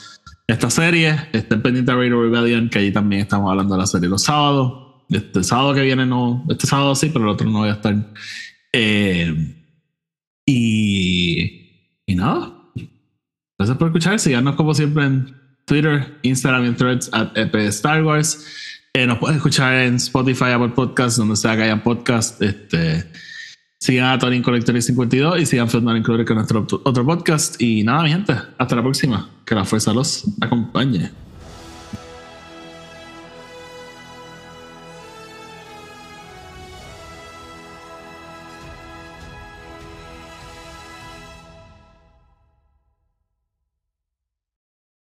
esta serie. Estén pendientes de Radio Rebellion, que allí también estamos hablando de la serie los sábados. Este sábado que viene no. Este sábado sí, pero el otro no voy a estar. Eh, y, y nada. Gracias por escuchar. Síganos como siempre en Twitter, Instagram y Threads at EP Star Wars. Eh, nos pueden escuchar en Spotify, Apple Podcasts, donde sea que hayan podcast. Este, sigan a Tony Collector 52 y sigan Not Included con nuestro otro podcast. Y nada, mi gente, hasta la próxima. Que la fuerza los acompañe.